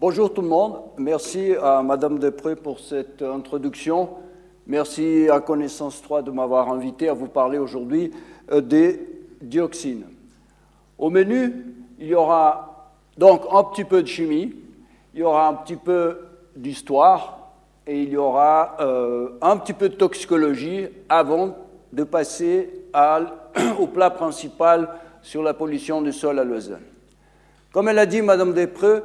Bonjour tout le monde. Merci à Madame Després pour cette introduction. Merci à Connaissance 3 de m'avoir invité à vous parler aujourd'hui euh, des dioxines. Au menu, il y aura donc un petit peu de chimie, il y aura un petit peu d'histoire et il y aura euh, un petit peu de toxicologie avant de passer au plat principal sur la pollution du sol à Lausanne. Comme elle a dit Madame Després,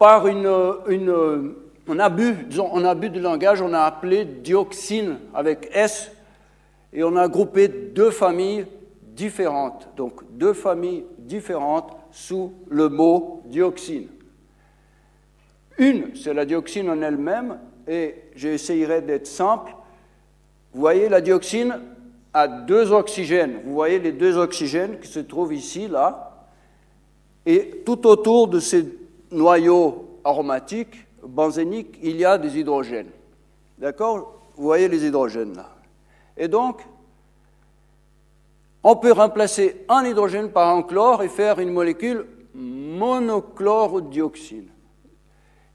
par une, un, abus, disons, abus de langage, on a appelé dioxine avec S et on a groupé deux familles différentes, donc deux familles différentes sous le mot dioxine. Une, c'est la dioxine en elle-même, et j'essayerai d'être simple. Vous voyez, la dioxine a deux oxygènes. Vous voyez les deux oxygènes qui se trouvent ici, là. Et tout autour de ces noyau aromatique, benzénique, il y a des hydrogènes. D'accord Vous voyez les hydrogènes là. Et donc, on peut remplacer un hydrogène par un chlore et faire une molécule monochlordioxine.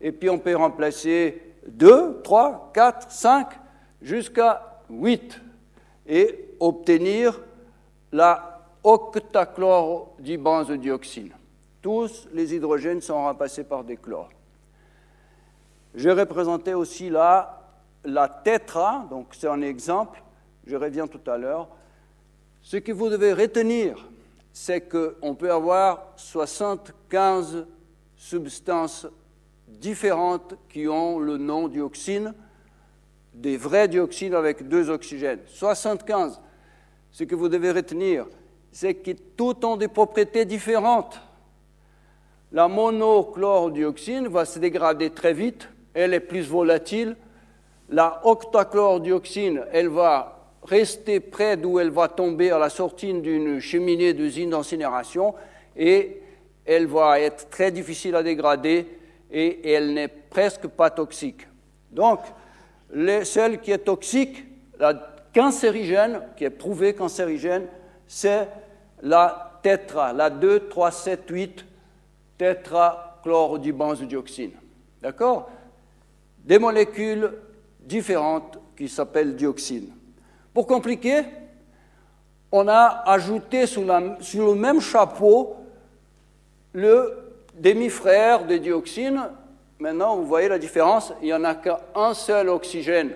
Et puis on peut remplacer 2, 3, 4, 5, jusqu'à 8 et obtenir la octachlorodibenzodioxine tous les hydrogènes sont remplacés par des chlores. Je représentais aussi là la tétra, donc c'est un exemple, je reviens tout à l'heure. Ce que vous devez retenir, c'est qu'on peut avoir 75 substances différentes qui ont le nom dioxine, des vrais dioxines avec deux oxygènes. 75. Ce que vous devez retenir, c'est que toutes ont des propriétés différentes la monochlordioxine va se dégrader très vite, elle est plus volatile. La octachlordioxine, elle va rester près d'où elle va tomber à la sortie d'une cheminée d'usine d'incinération et elle va être très difficile à dégrader et elle n'est presque pas toxique. Donc, celle qui est toxique, la cancérigène, qui est prouvée cancérigène, c'est la tétra, la 2, 3, 7, 8 tétrachlorodibenzodioxine. D'accord? Des molécules différentes qui s'appellent dioxines. Pour compliquer, on a ajouté sous, le même chapeau le demi-frère des dioxines. Maintenant, vous voyez la différence, il n'y en a qu'un seul oxygène.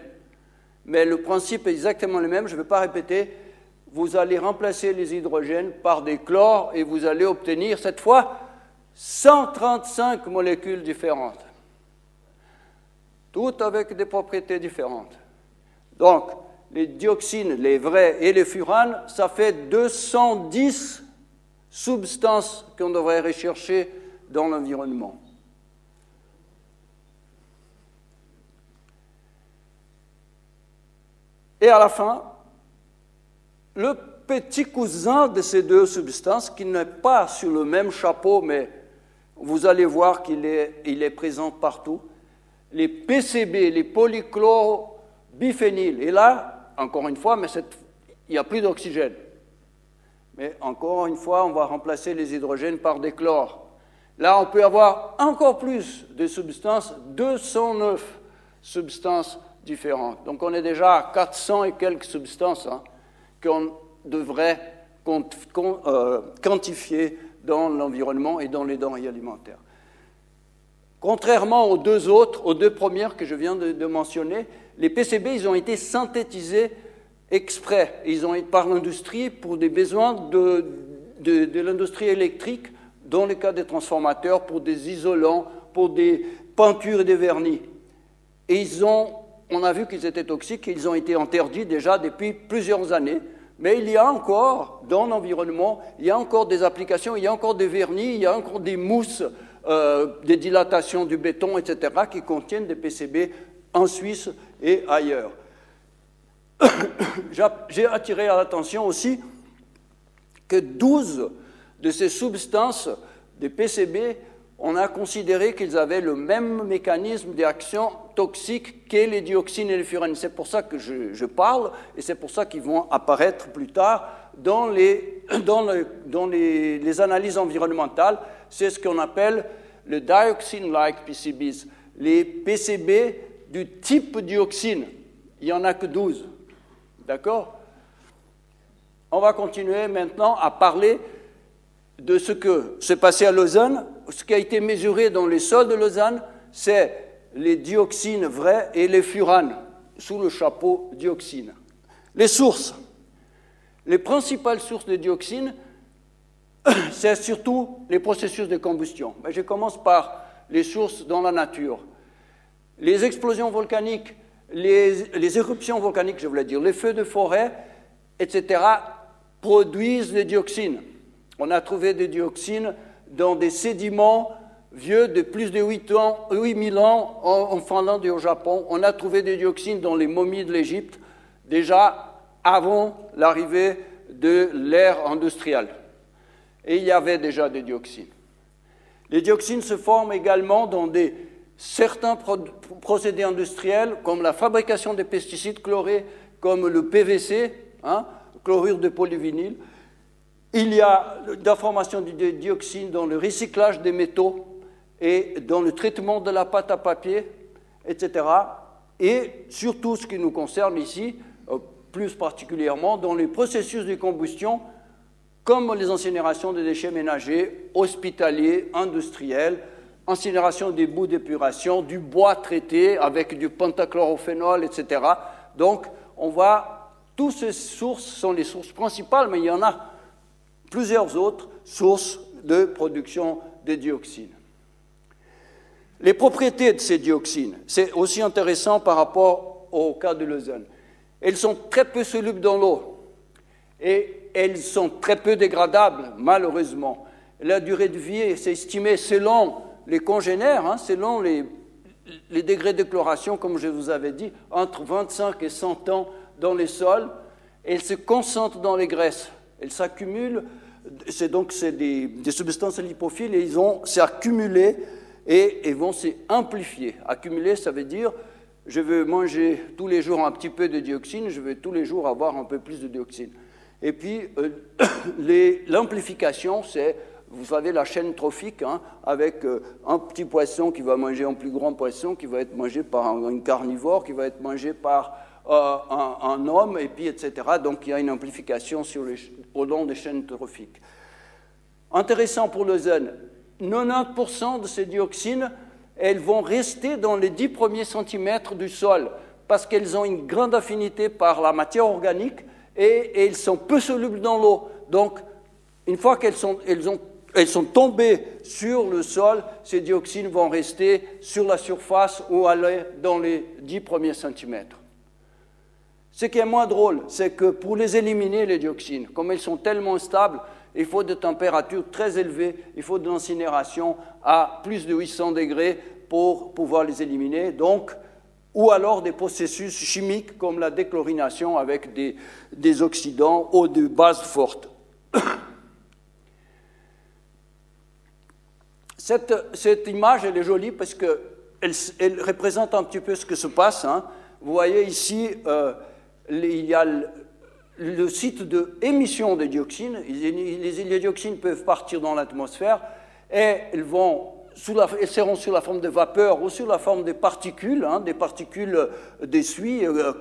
Mais le principe est exactement le même, je ne vais pas répéter. Vous allez remplacer les hydrogènes par des chlores et vous allez obtenir cette fois 135 molécules différentes, toutes avec des propriétés différentes. Donc, les dioxines, les vrais et les furanes, ça fait 210 substances qu'on devrait rechercher dans l'environnement. Et à la fin, le petit cousin de ces deux substances, qui n'est pas sur le même chapeau, mais vous allez voir qu'il est, présent partout. Les PCB, les polychlorobiphéniles. Et là, encore une fois, mais il n'y a plus d'oxygène. Mais encore une fois, on va remplacer les hydrogènes par des chlores. Là, on peut avoir encore plus de substances, 209 substances différentes. Donc on est déjà à 400 et quelques substances hein, qu'on devrait euh, quantifier dans l'environnement et dans les denrées alimentaires. Contrairement aux deux autres, aux deux premières que je viens de, mentionner, les PCB, ont été synthétisés exprès. Ils ont été par l'industrie pour des besoins de, de, l'industrie électrique, dans le cas des transformateurs, pour des isolants, pour des peintures et des vernis. Et ils ont, on a vu qu'ils étaient toxiques ils ont été interdits déjà depuis plusieurs années. Mais il y a encore, dans l'environnement, il y a encore des applications, il y a encore des vernis, il y a encore des mousses, euh, des dilatations du béton, etc., qui contiennent des PCB en Suisse et ailleurs. J'ai attiré à l'attention aussi que 12 de ces substances, des PCB, on a considéré qu'ils avaient le même mécanisme d'action toxique que les dioxines et les furans. C'est pour ça que je, parle et c'est pour ça qu'ils vont apparaître plus tard dans les, analyses environnementales. C'est ce qu'on appelle le dioxine-like PCBs, les PCB du type dioxine. Il n'y en a que 12. D'accord? On va continuer maintenant à parler de ce que s'est passé à Lausanne. Ce qui a été mesuré dans les sols de Lausanne, c'est les dioxines vrais et les furanes, sous le chapeau dioxine. Les sources. Les principales sources de dioxine, c'est surtout les processus de combustion. Je commence par les sources dans la nature. Les explosions volcaniques, les, éruptions volcaniques, je voulais dire, les feux de forêt, etc., produisent des dioxines. On a trouvé des dioxines dans des sédiments vieux de plus de 8 ans, 8000 ans en, Finlande et au Japon. On a trouvé des dioxines dans les momies de l'Égypte, déjà avant l'arrivée de l'ère industrielle. Et il y avait déjà des dioxines. Les dioxines se forment également dans certains procédés industriels, comme la fabrication des pesticides chlorés, comme le PVC, hein, chlorure de polyvinyle. Il y a la formation de dioxines dans le recyclage des métaux, et dans le traitement de la pâte à papier, etc. Et surtout, ce qui nous concerne ici, euh, plus particulièrement, dans les processus de combustion, comme les incinérations de déchets ménagers, hospitaliers, industriels, incinération des bouts d'épuration, du bois traité avec du pentachlorophénol, etc. Donc, on voit, toutes ces sources sont les sources principales, mais il y en a plusieurs autres sources de production de dioxines. Les propriétés de ces dioxines, c'est aussi intéressant par rapport au cas de Lausanne. Elles sont très peu solubles dans l'eau et elles sont très peu dégradables, malheureusement. La durée de vie est estimée selon les congénères, hein, selon les, les degrés de chloration, comme je vous avais dit, entre 25 et 100 ans dans les sols. Elles se concentrent dans les graisses. Elles s'accumulent. C'est donc des, des, substances lipophiles et ils ont s'accumulé et, vont s'amplifier. Accumuler, ça veut dire je veux manger tous les jours un petit peu de dioxine, je veux tous les jours avoir un peu plus de dioxine. Et puis, euh, l'amplification, c'est, vous savez, la chaîne trophique, hein, avec euh, un petit poisson qui va manger un plus grand poisson, qui va être mangé par un, carnivore, qui va être mangé par euh, un, homme, et puis, etc. Donc, il y a une amplification au long des chaînes trophiques. Intéressant pour le zen, 90% de ces dioxines, elles vont rester dans les 10 premiers centimètres du sol parce qu'elles ont une grande affinité par la matière organique et, elles sont peu solubles dans l'eau. Donc, une fois qu'elles sont, sont tombées sur le sol, ces dioxines vont rester sur la surface ou aller dans les 10 premiers centimètres. Ce qui est moins drôle, c'est que pour les éliminer, les dioxines, comme elles sont tellement stables, il faut des températures très élevées, il faut de l'incinération à plus de 800 degrés pour pouvoir les éliminer. Donc, ou alors des processus chimiques comme la déchlorination avec des, des oxydants ou de bases fortes. Cette, image, elle est jolie parce qu'elle elle représente un petit peu ce que se passe. Hein. Vous voyez ici, euh, il y a le site de dioxines. Les, dioxines peuvent partir dans l'atmosphère et elles, vont sous la, seront sous la forme de vapeur ou sous la forme de particules, hein, des particules d'essuie. Euh,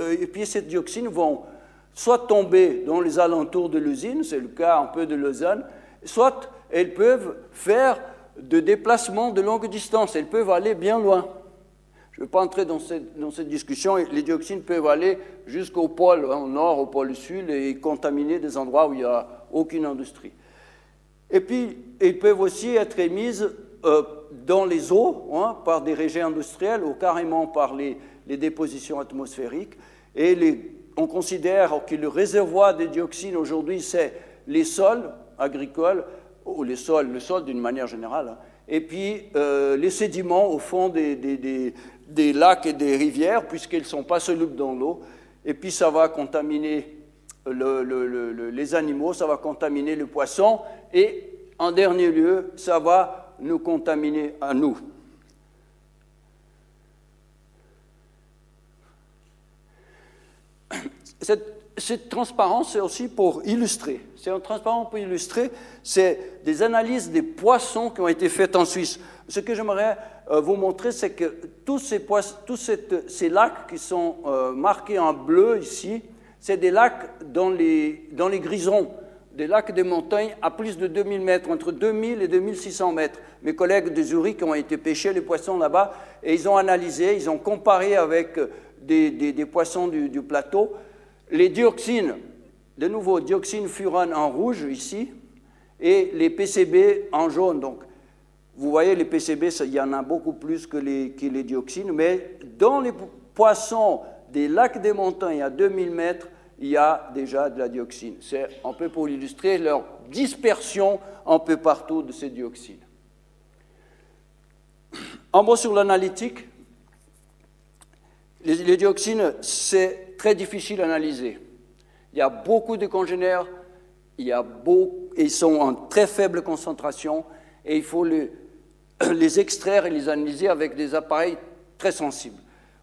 euh, et puis ces dioxines vont soit tomber dans les alentours de l'usine, c'est le cas un peu de Lausanne, soit elles peuvent faire de déplacements de longue distance, elles peuvent aller bien loin. Je ne vais pas entrer dans cette, discussion. Les dioxines peuvent aller jusqu'au pôle au nord, au pôle sud et contaminer des endroits où il n'y a aucune industrie. Et puis, ils peuvent aussi être émises euh, dans les eaux hein, par des rejets industriels ou carrément par les, dépositions atmosphériques. Et on considère que le réservoir des dioxines aujourd'hui, c'est les sols agricoles, ou les sols, le sol d'une manière générale, hein, et puis euh, les sédiments au fond des, des, des lacs et des rivières, puisqu'ils ne sont pas solubles dans l'eau. Et puis ça va contaminer les animaux, ça va contaminer le poisson, et en dernier lieu, ça va nous contaminer à nous. Cette, cette transparence, c'est aussi pour illustrer. C'est un transparent pour illustrer. C'est des analyses des poissons qui ont été faites en Suisse. Ce que j'aimerais euh, vous montrer, c'est que tous ces, poissons, tous ces lacs qui sont euh, marqués en bleu ici, c'est des lacs dans les, grisons, des lacs des montagnes à plus de 2000 mètres, entre 2000 et 2600 mètres. Mes collègues de Zurich ont été pêcher les poissons là-bas et ils ont analysé, ils ont comparé avec des, des, poissons du plateau les dioxines, de nouveau, dioxine furane en rouge ici, et les PCB en jaune. Donc, vous voyez, les PCB, il y en a beaucoup plus que les, dioxines, mais dans les poissons des lacs des montagnes à 2000 mètres, il y a déjà de la dioxine. C'est un peu pour illustrer leur dispersion un peu partout de ces dioxines. En mot sur l'analytique, les dioxines, c'est très difficile à analyser. Il y a beaucoup de congénères, ils sont en très faible concentration et il faut les, extraire et les analyser avec des appareils très sensibles.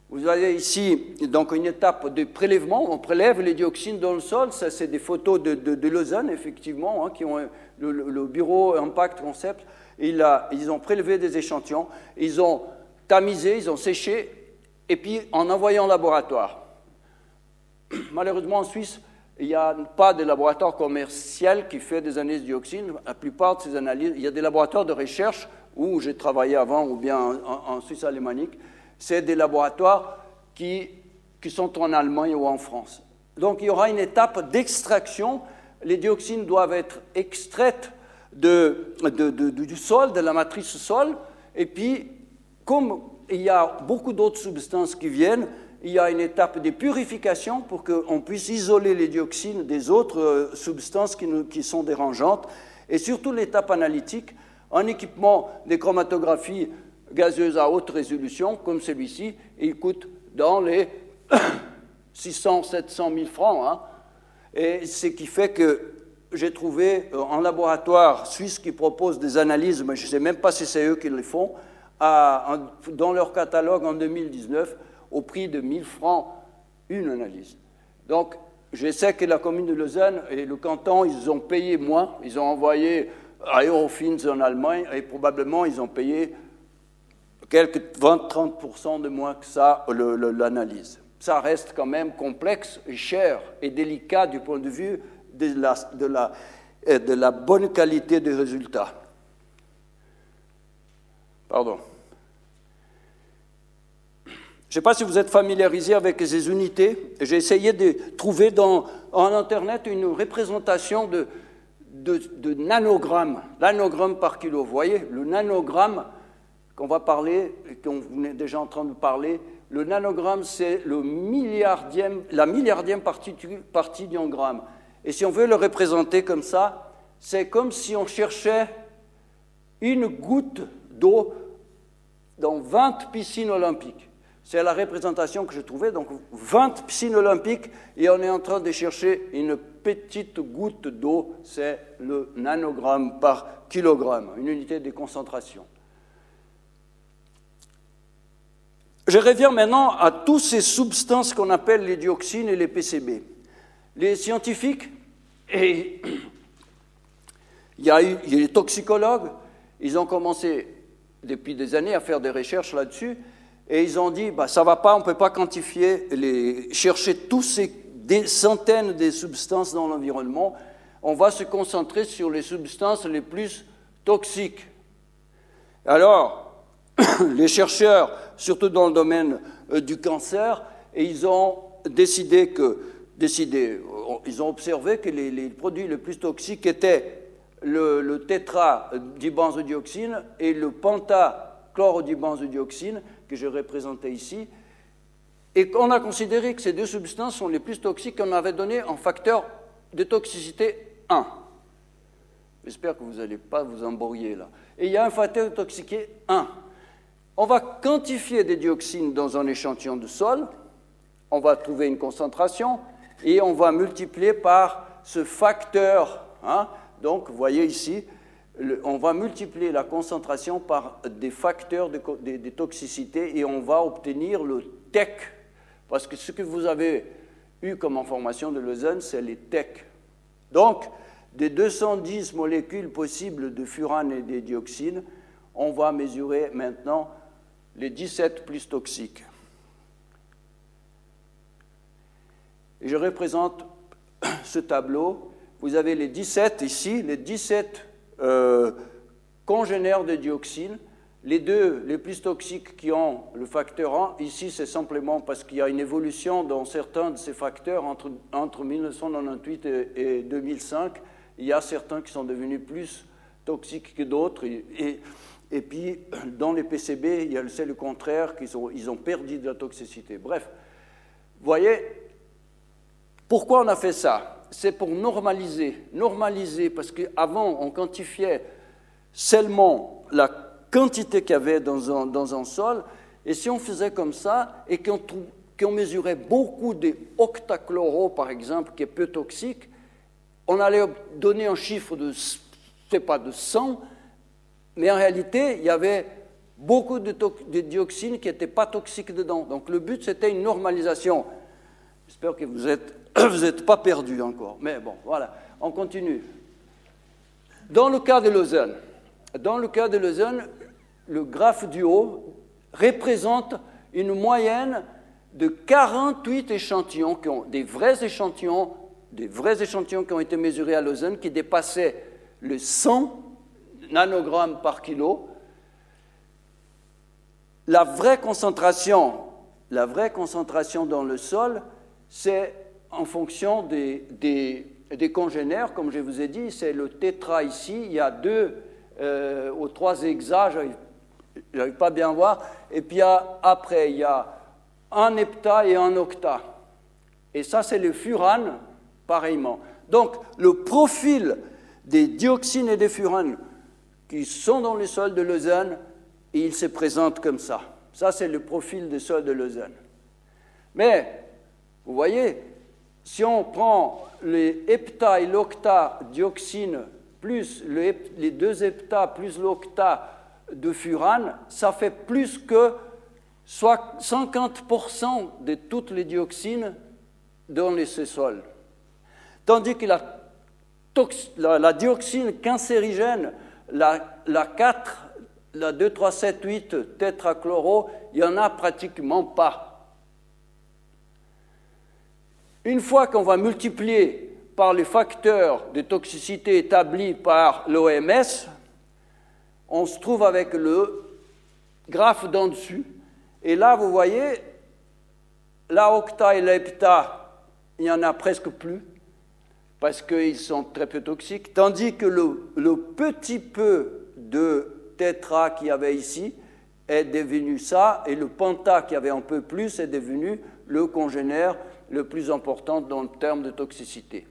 Vous avez ici donc une étape de prélèvement. On prélève les dioxines dans le sol. Ça, c'est des photos de, de, Lausanne, effectivement, hein, qui ont le, bureau Impact Concept. Ils ont prélevé des échantillons, ils ont tamisé, ils ont séché, et puis en envoyant au laboratoire. Malheureusement, en Suisse, il n'y a pas de laboratoire commercial qui fait des analyses de dioxine. La plupart de ces analyses, il y a des laboratoires de recherche où j'ai travaillé avant ou bien en, Suisse alémanique. C'est des laboratoires qui, qui sont en Allemagne ou en France. Donc il y aura une étape d'extraction. Les dioxines doivent être extraites du sol, de la matrice sol. Et puis, comme il y a beaucoup d'autres substances qui viennent, il y a une étape de purification pour qu'on puisse isoler les dioxines des autres euh, substances qui, sont dérangeantes, et surtout l'étape analytique, un équipement de chromatographies gazeuses à haute résolution, comme celui-ci, il coûte dans les 600, 700 000 francs. Hein. Et ce qui fait que j'ai trouvé euh, un laboratoire suisse qui propose des analyses, mais je ne sais même pas si c'est eux qui les font, dans leur catalogue en 2019, au prix de 1000 francs une analyse. Donc, je sais que la commune de Lausanne et le canton, ils ont payé moins. Ils ont envoyé à Eurofins en Allemagne et probablement ils ont payé quelques 20-30% de moins que ça l'analyse. Ça reste quand même complexe cher et délicat du point de vue de la, de la, de la bonne qualité des résultats. Pardon. Je ne sais pas si vous êtes familiarisé avec ces unités. J'ai essayé de trouver en Internet une représentation de, nanogrammes, nanogramme par kilo. Vous voyez, le nanogramme qu'on va parler, qu'on est déjà en train de parler, le nanogramme, c'est la milliardième partie, partie d'un gramme. Et si on veut le représenter comme ça, c'est comme si on cherchait une goutte d'eau dans 20 piscines olympiques. C'est la représentation que je trouvais. Donc 20 piscines olympiques et on est en train de chercher une petite goutte d'eau, c'est le nanogramme par kilogramme, une unité de concentration. Je reviens maintenant à toutes ces substances qu'on appelle les dioxines et les PCB. Les scientifiques, et il y a eu les toxicologues, ils ont commencé depuis des années à faire des recherches là-dessus, et ils ont dit, bah, ça ne va pas, on ne peut pas quantifier, chercher tous ces des centaines de substances dans l'environnement. On va se concentrer sur les substances les plus toxiques. Alors, les chercheurs, surtout dans le domaine euh, du cancer, et ils ont décidé que, décidé, ils ont observé que les, produits les plus toxiques étaient le, le tétra et le pentachlorodibenzodioxine, que je représentais ici, et qu'on a considéré que ces deux substances sont les plus toxiques qu'on avait donné en facteur de toxicité 1. J'espère que vous n'allez pas vous embrouiller là. Et il y a un facteur de toxicité 1. On va quantifier des dioxines dans un échantillon de sol, on va trouver une concentration et on va multiplier par ce facteur. Hein. Donc, vous voyez ici, on va multiplier la concentration par des facteurs de, toxicité et on va obtenir le TEC. Parce que ce que vous avez eu comme information de l'ozone, c'est les TEC. Donc, des 210 molécules possibles de furane et des dioxines, on va mesurer maintenant les 17 plus toxiques. Et je représente ce tableau. Vous avez les 17 ici, les 17 euh, congénères de dioxines. Les deux les plus toxiques qui ont le facteur 1, ici c'est simplement parce qu'il y a une évolution dans certains de ces facteurs entre, entre 1998 et, 2005. Il y a certains qui sont devenus plus toxiques que d'autres. Et, et, puis dans les PCB, c'est le contraire, qu'ils ont, ils ont perdu de la toxicité. Bref, voyez, pourquoi on a fait ça? C'est pour normaliser. Normaliser, parce qu'avant, on quantifiait seulement la quantité qu'il y avait dans un, dans un, sol, et si on faisait comme ça, et qu'on mesurait beaucoup d'octachloro, par exemple, qui est peu toxique, on allait donner un chiffre de, je pas, de 100, mais en réalité, il y avait beaucoup de, de dioxines qui n'étaient pas toxiques dedans. Donc le but, c'était une normalisation. J'espère que vous êtes vous n'êtes pas perdu encore. Mais bon, voilà, on continue. Dans le cas de Lausanne, dans le cas de Lausanne, le graphe du haut représente une moyenne de 48 échantillons, qui ont, des vrais échantillons, des vrais échantillons qui ont été mesurés à Lausanne, qui dépassaient le 100 nanogrammes par kilo. La vraie concentration, la vraie concentration dans le sol, c'est en fonction des, des, congénères, comme je vous ai dit, c'est le tétra ici, il y a deux euh, ou trois hexas, je n'arrive pas bien à voir, et puis après, il y a un hepta et un octa. Et ça, c'est le furane, pareillement. Donc, le profil des dioxines et des furanes qui sont dans le sol de Lausanne, il se présente comme ça. Ça, c'est le profil du sol de Lausanne. Mais, vous voyez, si on prend les hepta et l'octa dioxine plus les deux hepta plus l'octa de furane, ça fait plus que 50% de toutes les dioxines dans les sols. Tandis que la, dioxine cancérigène, la, la 4, la 2, 3, 7, 8 tétrachloro, il n'y en a pratiquement pas. Une fois qu'on va multiplier par les facteurs de toxicité établis par l'OMS, on se trouve avec le graphe d'en dessus. Et là, vous voyez, la octa et l'hepta, il n'y en a presque plus, parce qu'ils sont très peu toxiques, tandis que le, le petit peu de tétra qu'il y avait ici est devenu ça, et le penta qui avait un peu plus est devenu le congénère le plus important dans le terme de toxicité.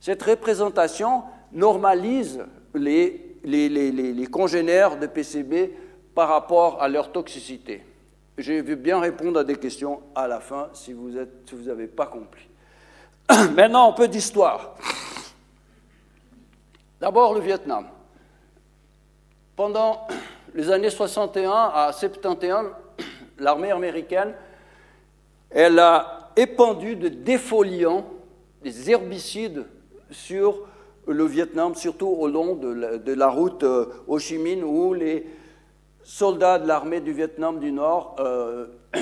Cette représentation normalise les, congénères de PCB par rapport à leur toxicité. Je vais bien répondre à des questions à la fin si vous n'avez pas compris. Maintenant, un peu d'histoire. D'abord, le Vietnam. Pendant les années 61 à 71, l'armée américaine, elle a épandu de défoliants, des herbicides sur le Vietnam, surtout au long de la, route euh, Ho Chi Minh, où les soldats de l'armée du Vietnam du Nord euh,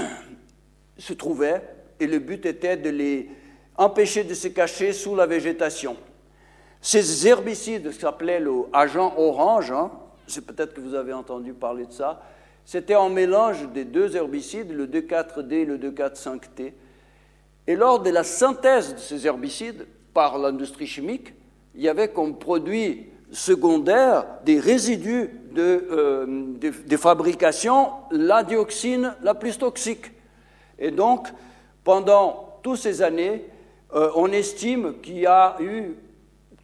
se trouvaient, et le but était de les empêcher de se cacher sous la végétation. Ces herbicides s'appelaient l'agent orange, hein, c'est peut-être que vous avez entendu parler de ça, c'était un mélange des deux herbicides, le 2,4-D et le 2,4-5-T. Et lors de la synthèse de ces herbicides par l'industrie chimique, il y avait comme produit secondaire des résidus de, euh, fabrication la dioxine la plus toxique. Et donc, pendant toutes ces années, euh, on estime qu'il y a eu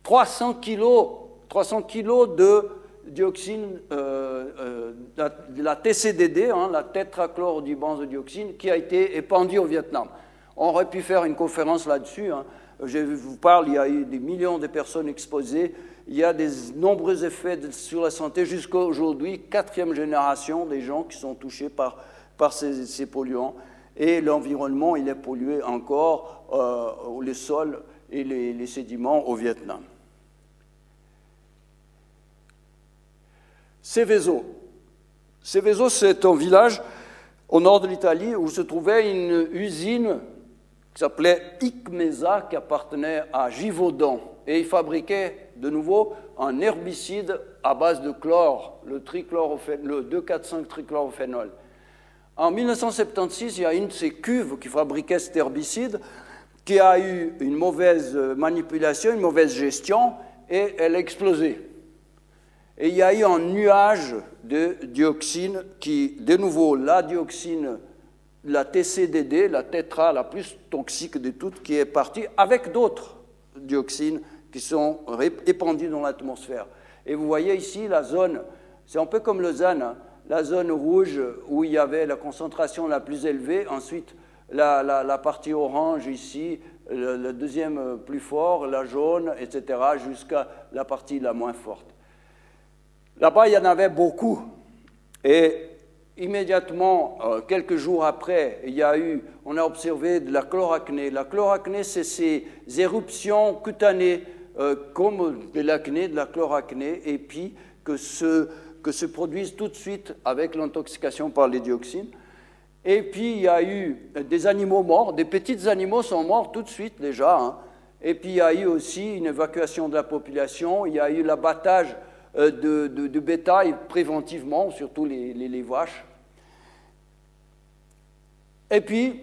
300 kilos, 300 kilos de dioxine, euh, de la TCDD, hein, la dioxine, qui a été épandue au Vietnam. On aurait pu faire une conférence là-dessus. Hein. Je vous parle, il y a eu des millions de personnes exposées. Il y a des nombreux effets sur la santé jusqu'à aujourd'hui, quatrième génération des gens qui sont touchés par, ces, polluants. et l'environnement, il est pollué encore, euh, les sols et les, les sédiments au Vietnam. Seveso. Seveso, c'est un village au nord de l'Italie où se trouvait une usine qui s'appelait Icmesa, qui appartenait à Givaudan. Et il fabriquait de nouveau un herbicide à base de chlore, le, le 2,4,5-trichlorophénol. En 1976, il y a une de ces cuves qui fabriquait cet herbicide qui a eu une mauvaise manipulation, une mauvaise gestion, et elle a explosé. Et il y a eu un nuage de dioxine qui, de nouveau, la dioxine, la TCDD, la tétra, la plus toxique de toutes, qui est partie avec d'autres dioxines qui sont répandues dans l'atmosphère. Et vous voyez ici la zone, c'est un peu comme Lausanne, hein, la zone rouge où il y avait la concentration la plus élevée, ensuite la, la, partie orange ici, le, le, deuxième plus fort, la jaune, etc., jusqu'à la partie la moins forte. Là-bas, il y en avait beaucoup. Et immédiatement, euh, quelques jours après, il y a eu, on a observé de la chloracné. La chloracné, c'est ces éruptions cutanées euh, comme de l'acné, de la chloracné, et puis que se, que se produisent tout de suite avec l'intoxication par les dioxines. Et puis il y a eu des animaux morts, des petits animaux sont morts tout de suite déjà. Hein. Et puis il y a eu aussi une évacuation de la population, il y a eu l'abattage euh, de, bétail préventivement, surtout les, vaches. Et puis,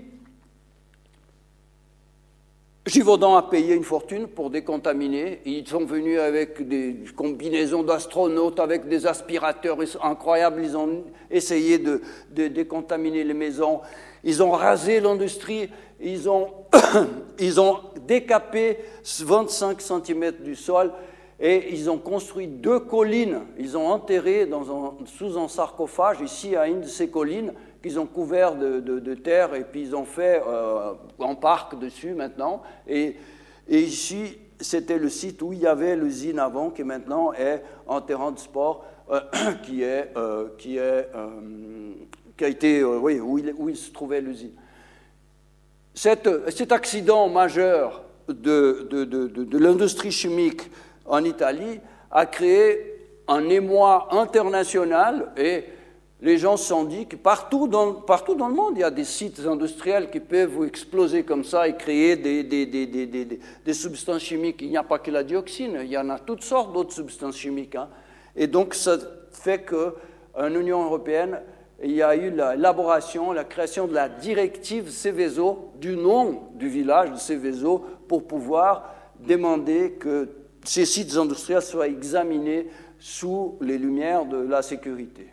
Givaudan a payé une fortune pour décontaminer. Ils sont venus avec des combinaisons d'astronautes, avec des aspirateurs incroyables. Ils ont essayé de, de décontaminer les maisons. Ils ont rasé l'industrie. Ils ont, ils ont décapé 25 cm du sol et ils ont construit deux collines. Ils ont enterré sous un sarcophage, ici à une de ces collines, qu'ils ont couvert de, terre, et puis ils ont fait euh, un parc dessus maintenant. Et, ici, c'était le site où il y avait l'usine avant, qui maintenant est un terrain de sport, euh, qui, est, euh, qui, est, qui a été, oui, où il, où il, se trouvait l'usine. cet accident majeur de, de l'industrie chimique en Italie a créé un émoi international et les gens se sont dit que partout dans, partout dans le monde, il y a des sites industriels qui peuvent exploser comme ça et créer des, des, des, des substances chimiques. Il n'y a pas que la dioxine, il y en a toutes sortes d'autres substances chimiques. Hein. Et donc, ça fait qu'en Union européenne, il y a eu l'élaboration, la création de la directive Céveso, du nom du village de Céveso, pour pouvoir demander que ces sites industriels soient examinés sous les lumières de la sécurité.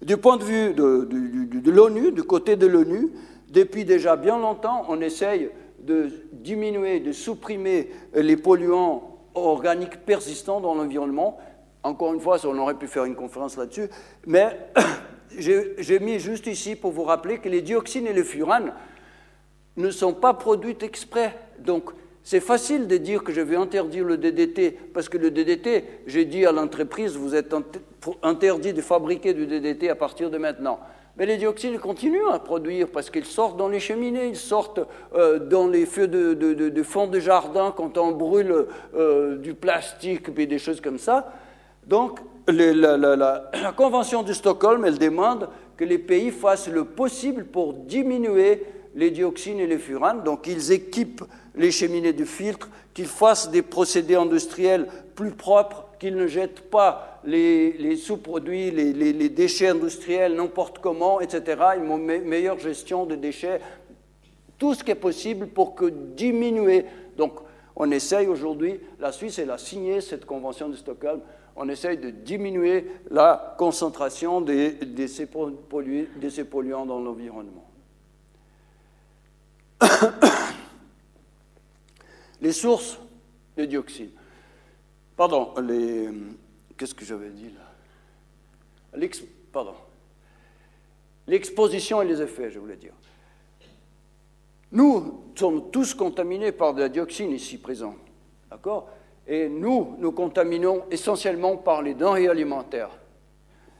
Du point de vue de, l'ONU, du côté de l'ONU, depuis déjà bien longtemps, on essaye de diminuer, de supprimer les polluants organiques persistants dans l'environnement. Encore une fois, on aurait pu faire une conférence là-dessus, mais j'ai mis juste ici pour vous rappeler que les dioxines et les furanes ne sont pas produits exprès. Donc, c'est facile de dire que je vais interdire le DDT, parce que le DDT, j'ai dit à l'entreprise, vous êtes interdit de fabriquer du DDT à partir de maintenant. Mais les dioxines continuent à produire parce qu'ils sortent dans les cheminées, ils sortent euh, dans les feux de, fond de jardin quand on brûle euh, du plastique et des choses comme ça. Donc, la, la, Convention de Stockholm, elle demande que les pays fassent le possible pour diminuer les dioxines et les furanes. Donc, ils équipent les cheminées de filtre, qu'ils fassent des procédés industriels plus propres, qu'ils ne jettent pas les, sous-produits, les, déchets industriels n'importe comment, etc. Une meilleure gestion des déchets, tout ce qui est possible pour que diminuer. Donc, on essaye aujourd'hui, la Suisse, a signé cette convention de Stockholm, on essaye de diminuer la concentration de ces polluants dans l'environnement. les sources de dioxine. Pardon. Qu'est-ce que j'avais dit là? Pardon. L'exposition et les effets, je voulais dire. Nous sommes tous contaminés par de la dioxine ici présent. D'accord? Et nous, nous contaminons essentiellement par les denrées alimentaires.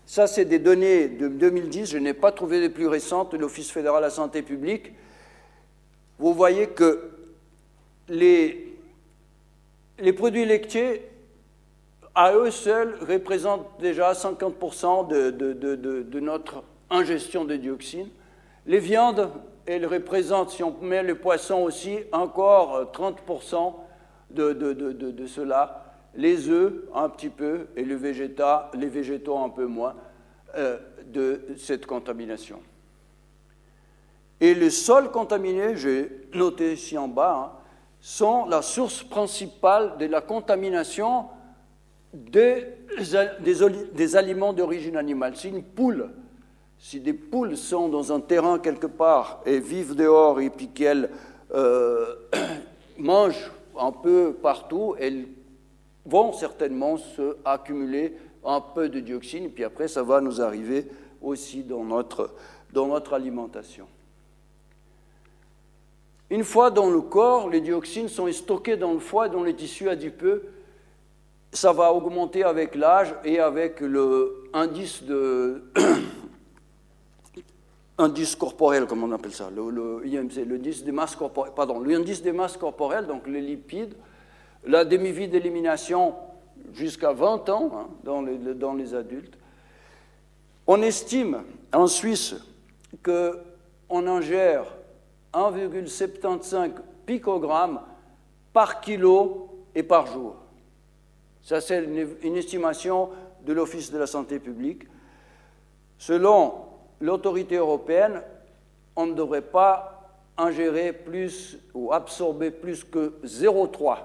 Ça, c'est des données de 2010. Je n'ai pas trouvé les plus récentes de l'Office fédéral de la santé publique. Vous voyez que les, produits laitiers, à eux seuls, représentent déjà 50% de, notre ingestion de dioxine. Les viandes, elles représentent, si on met les poissons aussi, encore 30% de, cela. Les œufs, un petit peu, et les végétaux, un peu moins, euh, de cette contamination. Et les sols contaminés, j'ai noté ici en bas, hein, sont la source principale de la contamination des, aliments d'origine animale. Si des poules sont dans un terrain quelque part et vivent dehors et qu'elles euh, mangent un peu partout, elles vont certainement se accumuler un peu de dioxine, puis après, ça va nous arriver aussi dans notre alimentation. Une fois dans le corps, les dioxines sont stockées dans le foie et dans les tissus adipeux. Ça va augmenter avec l'âge et avec le indice corporel, comme on appelle ça, le, le IMC, l'indice des masses pardon, l'indice des masses corporelles, donc les lipides, la demi-vie d'élimination jusqu'à 20 ans hein, dans, les, dans, les, adultes. On estime en Suisse qu'on ingère 1,75 picogrammes par kilo et par jour. Ça, c'est une estimation de l'Office de la santé publique. Selon l'autorité européenne, on ne devrait pas ingérer plus ou absorber plus que 0,3.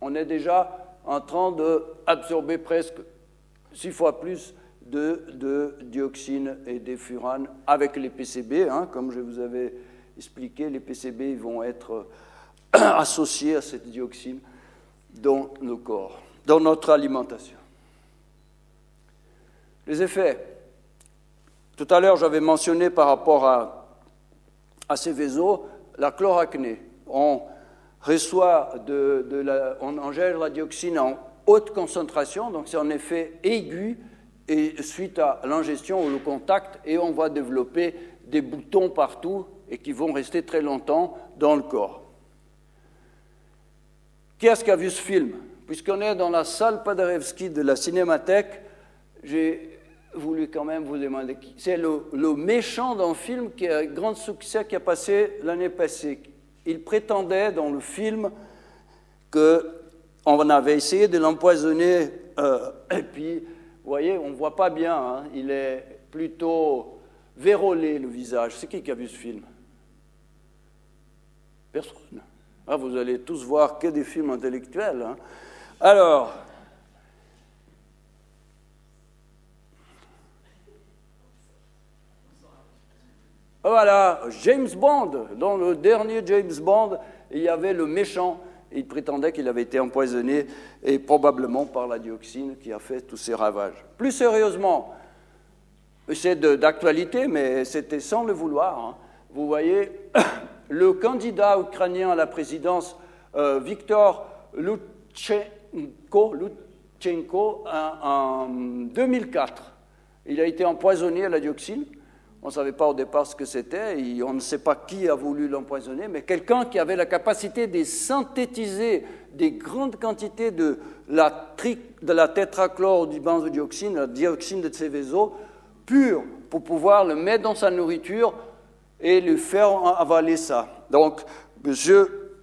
On est déjà en train d'absorber presque six fois plus de, dioxine et des furanes avec les PCB. Hein, comme je vous avais expliqué, les PCB vont être associés à cette dioxine dans nos corps, dans notre alimentation. Les effets tout à l'heure, j'avais mentionné par rapport à, ces vaisseaux la chloracné. On reçoit de, la, on la dioxine en haute concentration, donc c'est un effet aigu et suite à l'ingestion ou le contact, et on va développer des boutons partout et qui vont rester très longtemps dans le corps. Qui est-ce qui a vu ce film? Puisqu'on est dans la salle Paderewski de la Cinémathèque, j'ai voulu quand même vous demander qui. C'est le, méchant d'un film qui a un grand succès qui a passé l'année passée. Il prétendait dans le film qu'on avait essayé de l'empoisonner, euh, et puis, vous voyez, on ne voit pas bien, hein. il est plutôt vérolé le visage. C'est qui qui a vu ce film? Personne. Ah, vous allez tous voir que des films intellectuels. Hein. Alors, Voilà, James Bond. Dans le dernier James Bond, il y avait le méchant. Il prétendait qu'il avait été empoisonné, et probablement par la dioxine qui a fait tous ces ravages. Plus sérieusement, c'est d'actualité, mais c'était sans le vouloir. Hein. Vous voyez, le candidat ukrainien à la présidence, euh, Viktor Lutchenko, en 2004, il a été empoisonné à la dioxine. On ne savait pas au départ ce que c'était, on ne sait pas qui a voulu l'empoisonner, mais quelqu'un qui avait la capacité de synthétiser des grandes quantités de la, de la tétrachlore du benzodioxine, la dioxine de Céveso, pure, pour pouvoir le mettre dans sa nourriture et lui faire avaler ça. Donc, monsieur,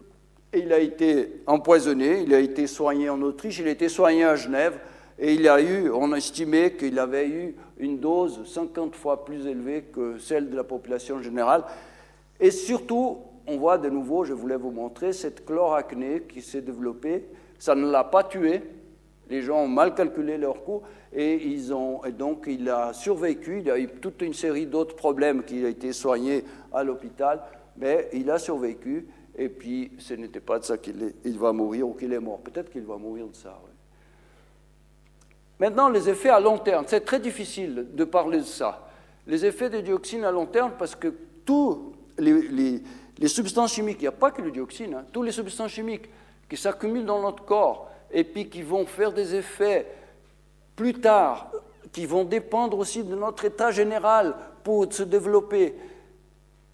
il a été empoisonné, il a été soigné en Autriche, il a été soigné à Genève, et il a eu, on estimait qu'il avait eu une dose 50 fois plus élevée que celle de la population générale. Et surtout, on voit de nouveau, je voulais vous montrer, cette chloracné qui s'est développée. Ça ne l'a pas tué. Les gens ont mal calculé leur coût et, ils ont, et donc il a survécu. Il a eu toute une série d'autres problèmes qui a été soigné à l'hôpital, mais il a survécu. Et puis, ce n'était pas de ça qu'il il va mourir ou qu'il est mort. Peut-être qu'il va mourir de ça. Maintenant, les effets à long terme. C'est très difficile de parler de ça. Les effets des dioxines à long terme, parce que tous les, substances chimiques, il n'y a pas que le dioxine, hein, tous les substances chimiques qui s'accumulent dans notre corps et puis qui vont faire des effets plus tard, qui vont dépendre aussi de notre état général pour se développer.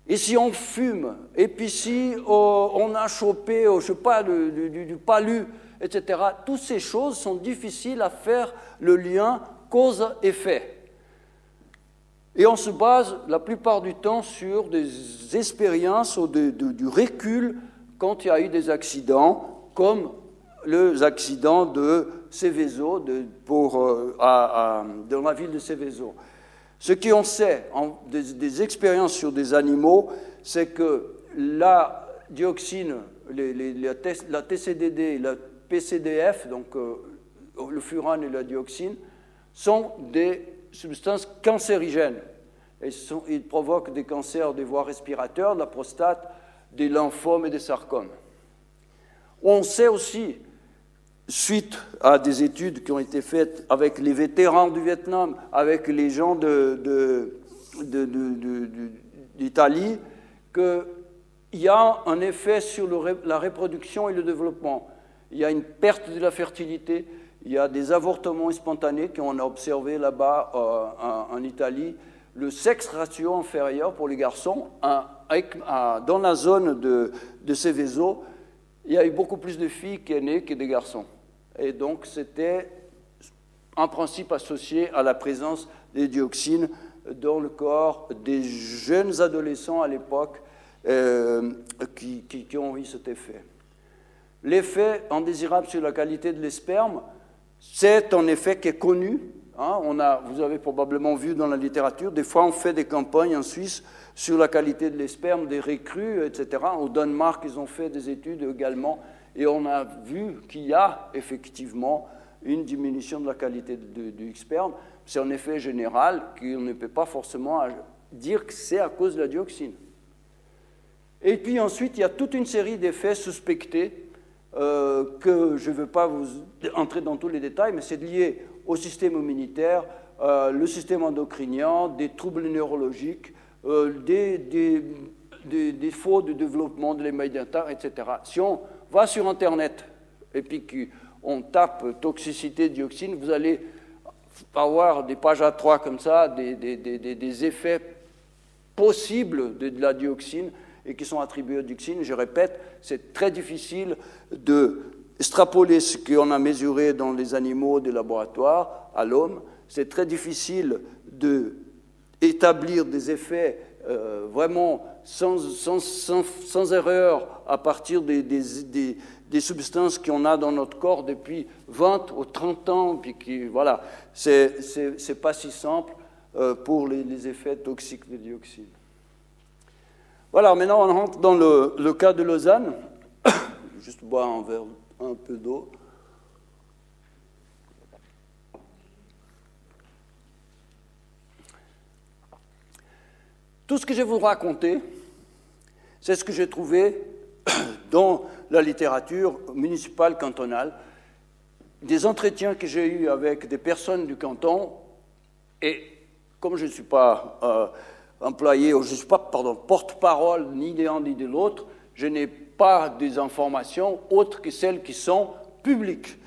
Et si on fume, et puis si oh, on a chopé, oh, je sais pas, du, palu, etc., toutes ces choses sont difficiles à faire le lien cause-effet. Et on se base la plupart du temps sur des expériences ou du recul quand il y a eu des accidents, comme les accidents de Céveso, euh, dans la ville de Céveso. Ce qu'on sait des, expériences sur des animaux, c'est que la dioxine, la TCDD, la PCDF, donc euh, le furane et la dioxine, sont des substances cancérigènes. Ils provoquent des cancers des voies respirateurs, de la prostate, des lymphomes et des sarcomes. On sait aussi, suite à des études qui ont été faites avec les vétérans du Vietnam, avec les gens d'Italie, qu'il y a un effet sur la reproduction et le développement. Il y a une perte de la fertilité, il y a des avortements spontanés qu'on a observés là-bas euh, en, Italie. Le sexe ratio inférieur pour les garçons, dans la zone de, de Céveso, il y a eu beaucoup plus de filles qui sont nées que de garçons. Et donc, c'était en principe associé à la présence des dioxines dans le corps des jeunes adolescents à l'époque euh, qui, ont eu cet effet. L'effet indésirable sur la qualité de l'esperme, c'est un effet qui est connu. Hein. on a, vous avez probablement vu dans la littérature, des fois on fait des campagnes en Suisse sur la qualité de l'esperme des recrues, etc. Au Danemark, ils ont fait des études également, et on a vu qu'il y a effectivement une diminution de la qualité du sperme. C'est un effet général qu'on ne peut pas forcément dire que c'est à cause de la dioxine. Et puis ensuite, il y a toute une série d'effets suspectés euh, que je ne veux pas vous entrer dans tous les détails, mais c'est lié au système immunitaire, euh, le système endocrinien, des troubles neurologiques, euh, des, défauts de développement de l'émail etc. Si on va sur Internet et puis qu'on tape toxicité dioxine, vous allez avoir des pages à 3 comme ça, des, des effets possibles de, de la dioxine et qui sont attribués aux dioxines. Je répète, c'est très difficile de extrapoler ce qu'on a mesuré dans les animaux des laboratoires à l'homme. C'est très difficile d'établir des effets euh, vraiment sans, erreur à partir des, des, des, substances qu'on a dans notre corps depuis 20 ou 30 ans. Puis qui, voilà, c'est pas si simple euh, pour les, effets toxiques de dioxine. Voilà, maintenant on rentre dans le, cas de Lausanne. Juste boire un verre, un peu d'eau. Tout ce que je vais vous raconter, c'est ce que j'ai trouvé dans la littérature municipale cantonale, des entretiens que j'ai eus avec des personnes du canton, et comme je ne suis pas euh, employé, je ne suis pas porte-parole ni de l'un ni de l'autre, je n'ai pas des informations autres que celles qui sont publiques.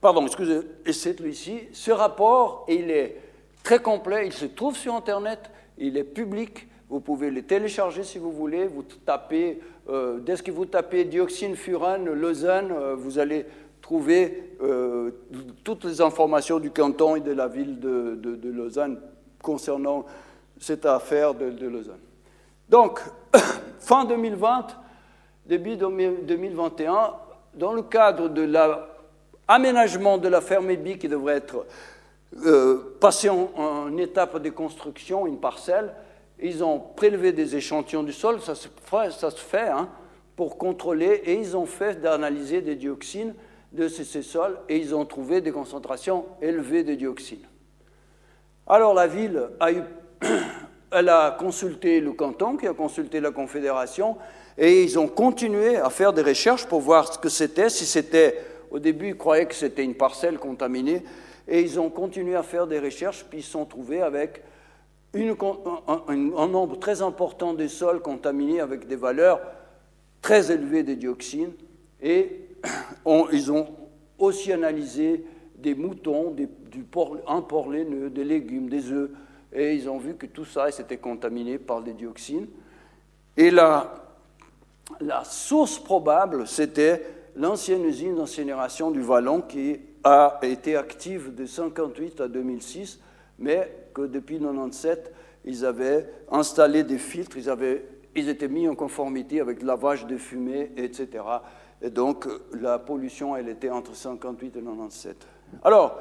Pardon, excusez, et c'est ici. Ce rapport, il est très complet, il se trouve sur Internet, il est public, vous pouvez le télécharger si vous voulez, vous tapez, euh, dès que vous tapez dioxine furane, Lausanne, euh, vous allez trouver euh, toutes les informations du canton et de la ville de, Lausanne concernant cette affaire de, Lausanne. Donc, fin 2020, début 2021, dans le cadre de l'aménagement de la ferme EBI qui devrait être euh, passée en, étape de construction, une parcelle, ils ont prélevé des échantillons du sol, ça se, ça se fait, hein, pour contrôler, et ils ont fait d'analyser des dioxines de ces, ces, sols, et ils ont trouvé des concentrations élevées de dioxines. Alors la ville a eu elle a consulté le canton, qui a consulté la Confédération, et ils ont continué à faire des recherches pour voir ce que c'était, si c'était, au début, ils croyaient que c'était une parcelle contaminée, et ils ont continué à faire des recherches, puis ils se sont trouvés avec un, nombre très important de sols contaminés avec des valeurs très élevées de dioxines, et ils ont aussi analysé des moutons, du un porc laineux, des légumes, des œufs, et ils ont vu que tout ça s'était contaminé par des dioxines. Et la, source probable, c'était l'ancienne usine d'incinération du Vallon qui a été active de 1958 à 2006, mais que depuis 1997, ils avaient installé des filtres, ils, avaient, ils étaient mis en conformité avec le lavage de fumée, etc. Et donc, la pollution, elle était entre 58 et 97. Alors,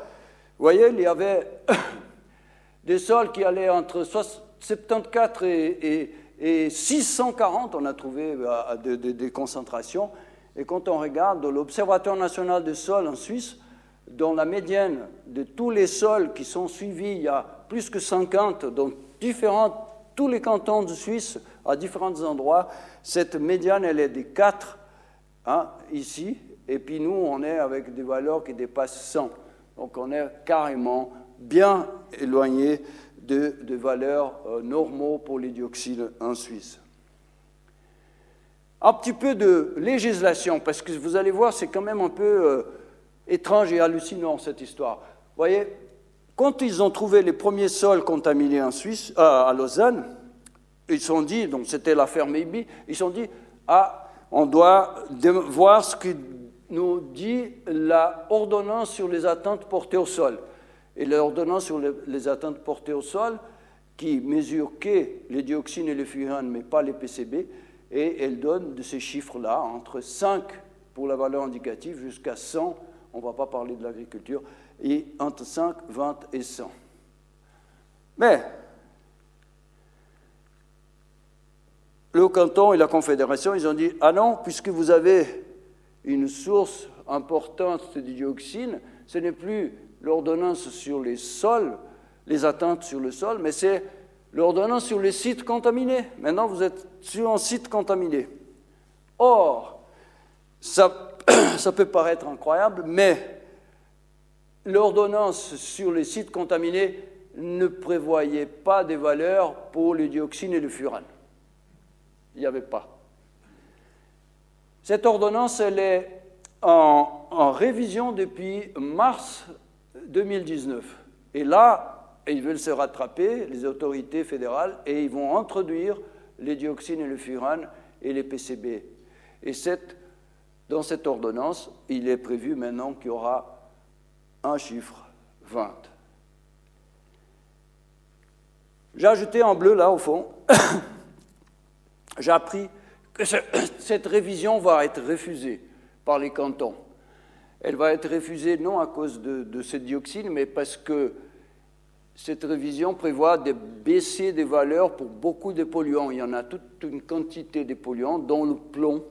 vous voyez, il y avait des sols qui allaient entre 74 et, 640, on a trouvé des concentrations. Et quand on regarde l'Observatoire national des sols en Suisse, dans la médiane de tous les sols qui sont suivis, il y a plus que 50 dans différents, tous les cantons de Suisse, à différents endroits. Cette médiane, elle est de 4 hein, ici, et puis nous, on est avec des valeurs qui dépassent 100. Donc on est carrément bien éloigné de, valeurs euh, normaux pour les dioxydes en Suisse. Un petit peu de législation, parce que vous allez voir, c'est quand même un peu euh, étrange et hallucinant cette histoire. Vous voyez, quand ils ont trouvé les premiers sols contaminés en Suisse, euh, à Lausanne, ils se sont dit, donc c'était l'affaire Maybe, ils se sont dit, ah, on doit voir ce que nous dit la ordonnance sur les attentes portées au sol. Et l'ordonnance sur les attentes portées au sol, qui mesure que les dioxines et les furans, mais pas les PCB, et elle donne de ces chiffres-là, entre 5 pour la valeur indicative jusqu'à 100, on ne va pas parler de l'agriculture, et entre 5, 20 et 100. Mais le canton et la confédération, ils ont dit, ah non, puisque vous avez une source importante de dioxine, ce n'est plus l'ordonnance sur les sols, les attentes sur le sol, mais c'est l'ordonnance sur les sites contaminés. Maintenant, vous êtes sur un site contaminé. Or, ça, ça peut paraître incroyable, mais l'ordonnance sur les sites contaminés ne prévoyait pas des valeurs pour le dioxine et le furan. Il n'y avait pas. Cette ordonnance, elle est en, révision depuis mars 2019. Et là, ils veulent se rattraper, les autorités fédérales, et ils vont introduire les dioxines et le furan et les PCB. Et cette, dans cette ordonnance, il est prévu maintenant qu'il y aura un chiffre 20. J'ai ajouté en bleu là au fond, j'ai appris que cette révision va être refusée par les cantons elle va être refusée non à cause de, de ces dioxines, mais parce que cette révision prévoit de baisser des valeurs pour beaucoup de polluants. Il y en a toute une quantité de polluants, dont le plomb.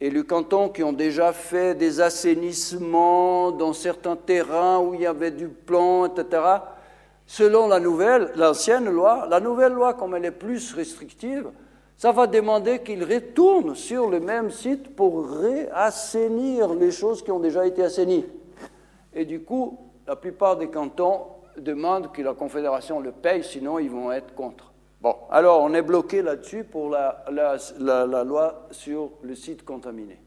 Et les cantons qui ont déjà fait des assainissements dans certains terrains où il y avait du plomb, etc., selon la nouvelle, l'ancienne loi, la nouvelle loi, comme elle est plus restrictive, ça va demander qu'il retourne sur le même site pour réassainir les choses qui ont déjà été assainies. Et du coup, la plupart des cantons demandent que la Confédération le paye, sinon ils vont être contre. Bon, alors on est bloqué là-dessus pour la, loi sur le site contaminé.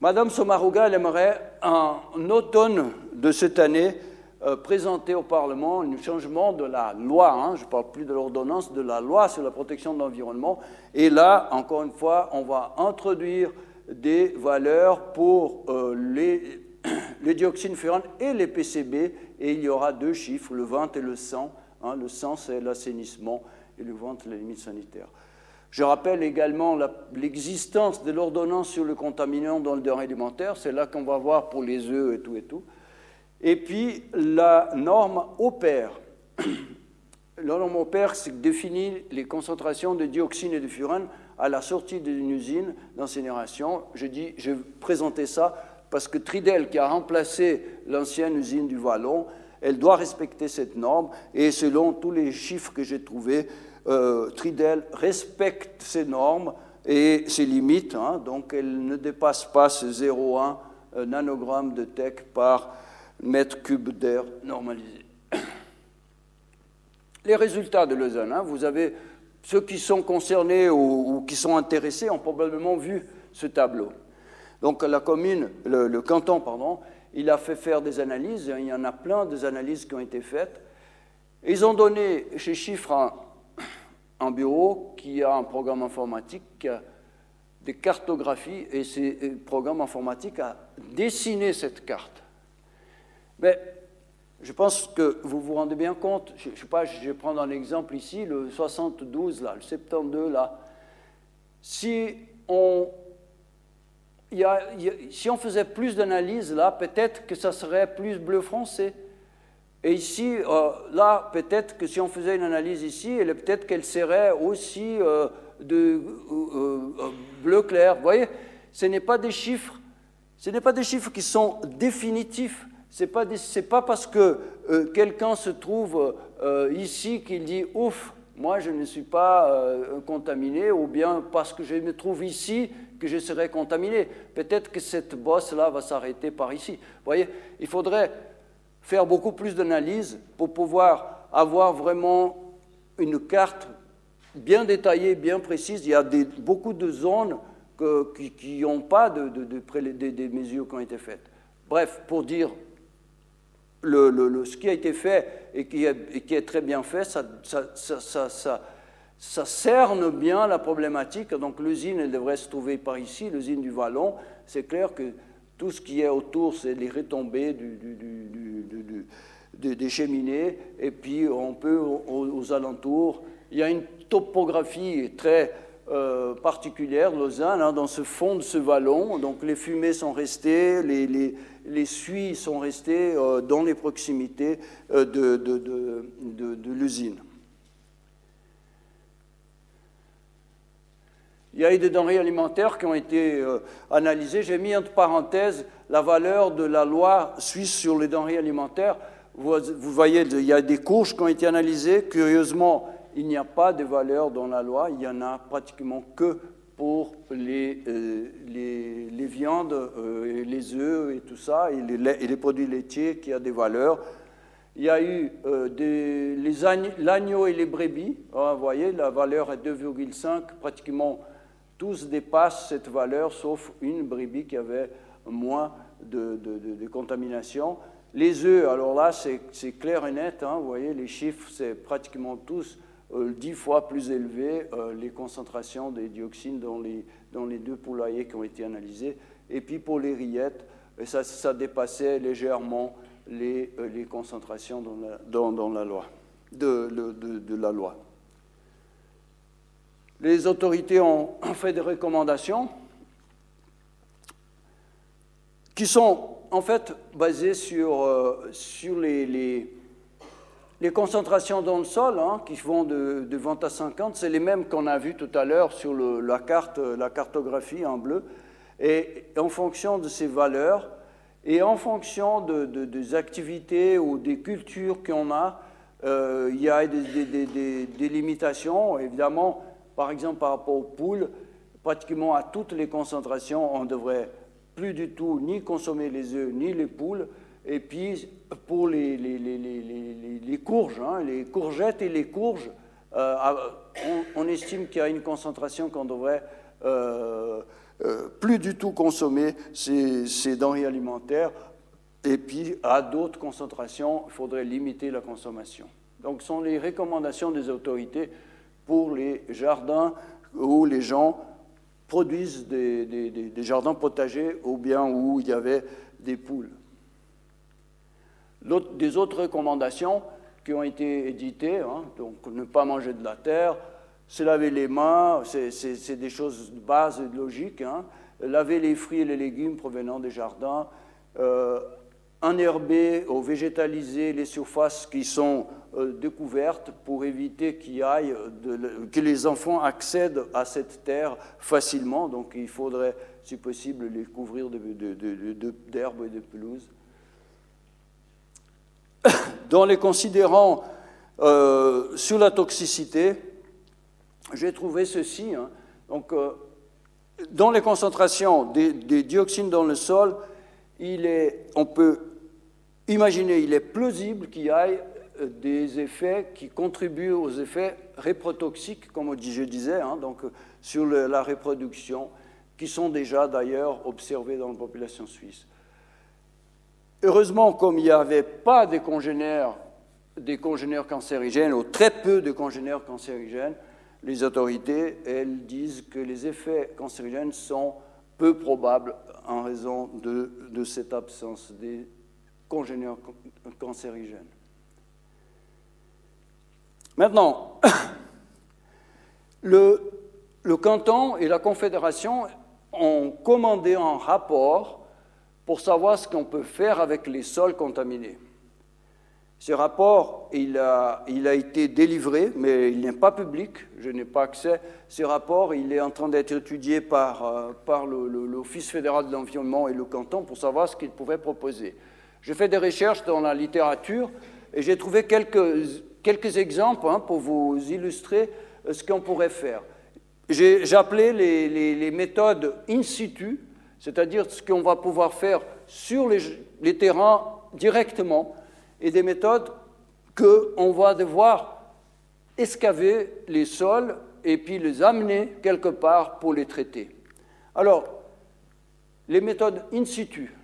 Madame Somaruga, elle aimerait, en automne de cette année, euh, présenter au Parlement un changement de la loi, hein, je ne parle plus de l'ordonnance, de la loi sur la protection de l'environnement. Et là, encore une fois, on va introduire des valeurs pour euh, les, les, dioxines furantes et les PCB, et il y aura deux chiffres, le 20 et le 100. Hein, le 100, c'est l'assainissement, et le 20, la limite sanitaire. Je rappelle également l'existence de l'ordonnance sur le contaminant dans le denrée alimentaire, c'est là qu'on va voir pour les œufs et tout et tout. Et puis la norme opère. La norme opère, définit les concentrations de dioxine et de furane à la sortie d'une usine d'incinération. Je dis, je présentais ça parce que Tridel, qui a remplacé l'ancienne usine du Vallon, elle doit respecter cette norme. Et selon tous les chiffres que j'ai trouvés, euh, Tridel respecte ces normes et ses limites. Hein. donc elle ne dépasse pas ce 0,1 euh, nanogramme de TEC par mètres cubes d'air normalisé. Les résultats de Lausanne, hein, vous avez ceux qui sont concernés ou, qui sont intéressés ont probablement vu ce tableau. Donc la commune, le, canton, pardon, il a fait faire des analyses, il y en a plein des analyses qui ont été faites. Ils ont donné chez Chiffre un, bureau qui a un programme informatique des cartographies et ce programme informatique a dessiné cette carte. Mais je pense que vous vous rendez bien compte, je ne sais pas, je vais prendre un exemple ici, le 72, là, le 72, là. Si on, si on faisait plus d'analyses, là, peut-être que ça serait plus bleu foncé. Et ici, euh, là, peut-être que si on faisait une analyse ici, peut-être qu'elle serait aussi euh, de euh, bleu clair. Vous voyez, ce n'est pas des chiffres, ce n'est pas des chiffres qui sont définitifs. Ce n'est pas, pas, parce que quelqu'un se trouve ici qu'il dit ouf, moi je ne suis pas euh, contaminé, ou bien parce que je me trouve ici que je serai contaminé. Peut-être que cette bosse-là va s'arrêter par ici. Vous voyez, il faudrait faire beaucoup plus d'analyses pour pouvoir avoir vraiment une carte bien détaillée, bien précise. Il y a beaucoup de zones qui n'ont pas de, des mesures qui ont été faites. Bref, pour dire ce qui a été fait et qui est, très bien fait, ça, cerne bien la problématique. Donc l'usine, elle devrait se trouver par ici, l'usine du Vallon. C'est clair que tout ce qui est autour, c'est les retombées des cheminées. Et puis on peut, aux, alentours, il y a une topographie très euh, particulière, Lausanne, hein, dans ce fond de ce vallon. Donc les fumées sont restées, les les suies sont restées euh, dans les proximités euh, de, l'usine. Il y a eu des denrées alimentaires qui ont été euh, analysées. J'ai mis entre parenthèses la valeur de la loi suisse sur les denrées alimentaires. Vous, voyez, il y a des couches qui ont été analysées. Curieusement, il n'y a pas de valeur dans la loi. Il n'y en a pratiquement que pour les, euh, les, les, viandes, euh, les œufs et tout ça, et les, et produits laitiers qui ont des valeurs. Il y a eu euh, l'agneau et les brebis. Hein, vous voyez, la valeur est 2,5. Pratiquement tous dépassent cette valeur, sauf une brebis qui avait moins de, contamination. Les œufs, alors là, c'est clair et net. Hein, vous voyez, les chiffres, c'est pratiquement tous dix fois plus élevées euh, les concentrations des dioxines dans les, dans les deux poulaillers qui ont été analysés. Et puis pour les rillettes, euh, ça, ça dépassait légèrement les, les concentrations dans la, dans, dans la loi, de, de, de, la loi. Les autorités ont fait des recommandations qui sont en fait basées sur, sur les, les les concentrations dans le sol, hein, qui vont de, 20 à 50, c'est les mêmes qu'on a vues tout à l'heure sur la, carte, la cartographie en bleu. Et en fonction de ces valeurs, et en fonction de, des activités ou des cultures qu'on a, euh, il y a des, limitations. Évidemment, par exemple, par rapport aux poules, pratiquement à toutes les concentrations, on ne devrait plus du tout ni consommer les œufs ni les poules. Et puis, pour les, courges, hein, les courgettes et les courges, euh, on, estime qu'il y a une concentration qu'on devrait euh, euh, plus du tout consommer ces, denrées alimentaires. Et puis, à d'autres concentrations, il faudrait limiter la consommation. Donc, ce sont les recommandations des autorités pour les jardins où les gens produisent des, des, des jardins potagers ou bien où il y avait des poules des autres recommandations qui ont été éditées, hein, donc ne pas manger de la terre, se laver les mains, c'est des choses de base et de logique, hein, laver les fruits et les légumes provenant des jardins, euh, enherber ou végétaliser les surfaces qui sont euh, découvertes pour éviter que les enfants accèdent à cette terre facilement. Donc il faudrait, si possible, les couvrir d'herbes et de pelouses dans les considérants euh, sur la toxicité, j'ai trouvé ceci. Hein. Donc, euh, dans les concentrations des, dioxines dans le sol, on peut imaginer, il est plausible qu'il y ait euh, des effets qui contribuent aux effets reprotoxiques, comme je disais, hein, donc sur la reproduction, qui sont déjà d'ailleurs observés dans la population suisse. Heureusement, comme il n'y avait pas de congénères, des congénères cancérigènes, ou très peu de congénères cancérigènes, les autorités, elles disent que les effets cancérigènes sont peu probables en raison de, cette absence des congénères cancérigènes. Maintenant, le canton et la confédération ont commandé un rapport pour savoir ce qu'on peut faire avec les sols contaminés. Ce rapport, il a, été délivré, mais il n'est pas public, je n'ai pas accès. Ce rapport, il est en train d'être étudié par, euh, par l'Office fédéral de l'environnement et le canton pour savoir ce qu'il pouvait proposer. J'ai fait des recherches dans la littérature et j'ai trouvé quelques, exemples hein, pour vous illustrer euh, ce qu'on pourrait faire. J'ai appelé les, méthodes in situ, c'est-à-dire ce qu'on va pouvoir faire sur les, terrains directement et des méthodes qu'on va devoir escaver les sols et puis les amener quelque part pour les traiter. Alors, les méthodes in situ,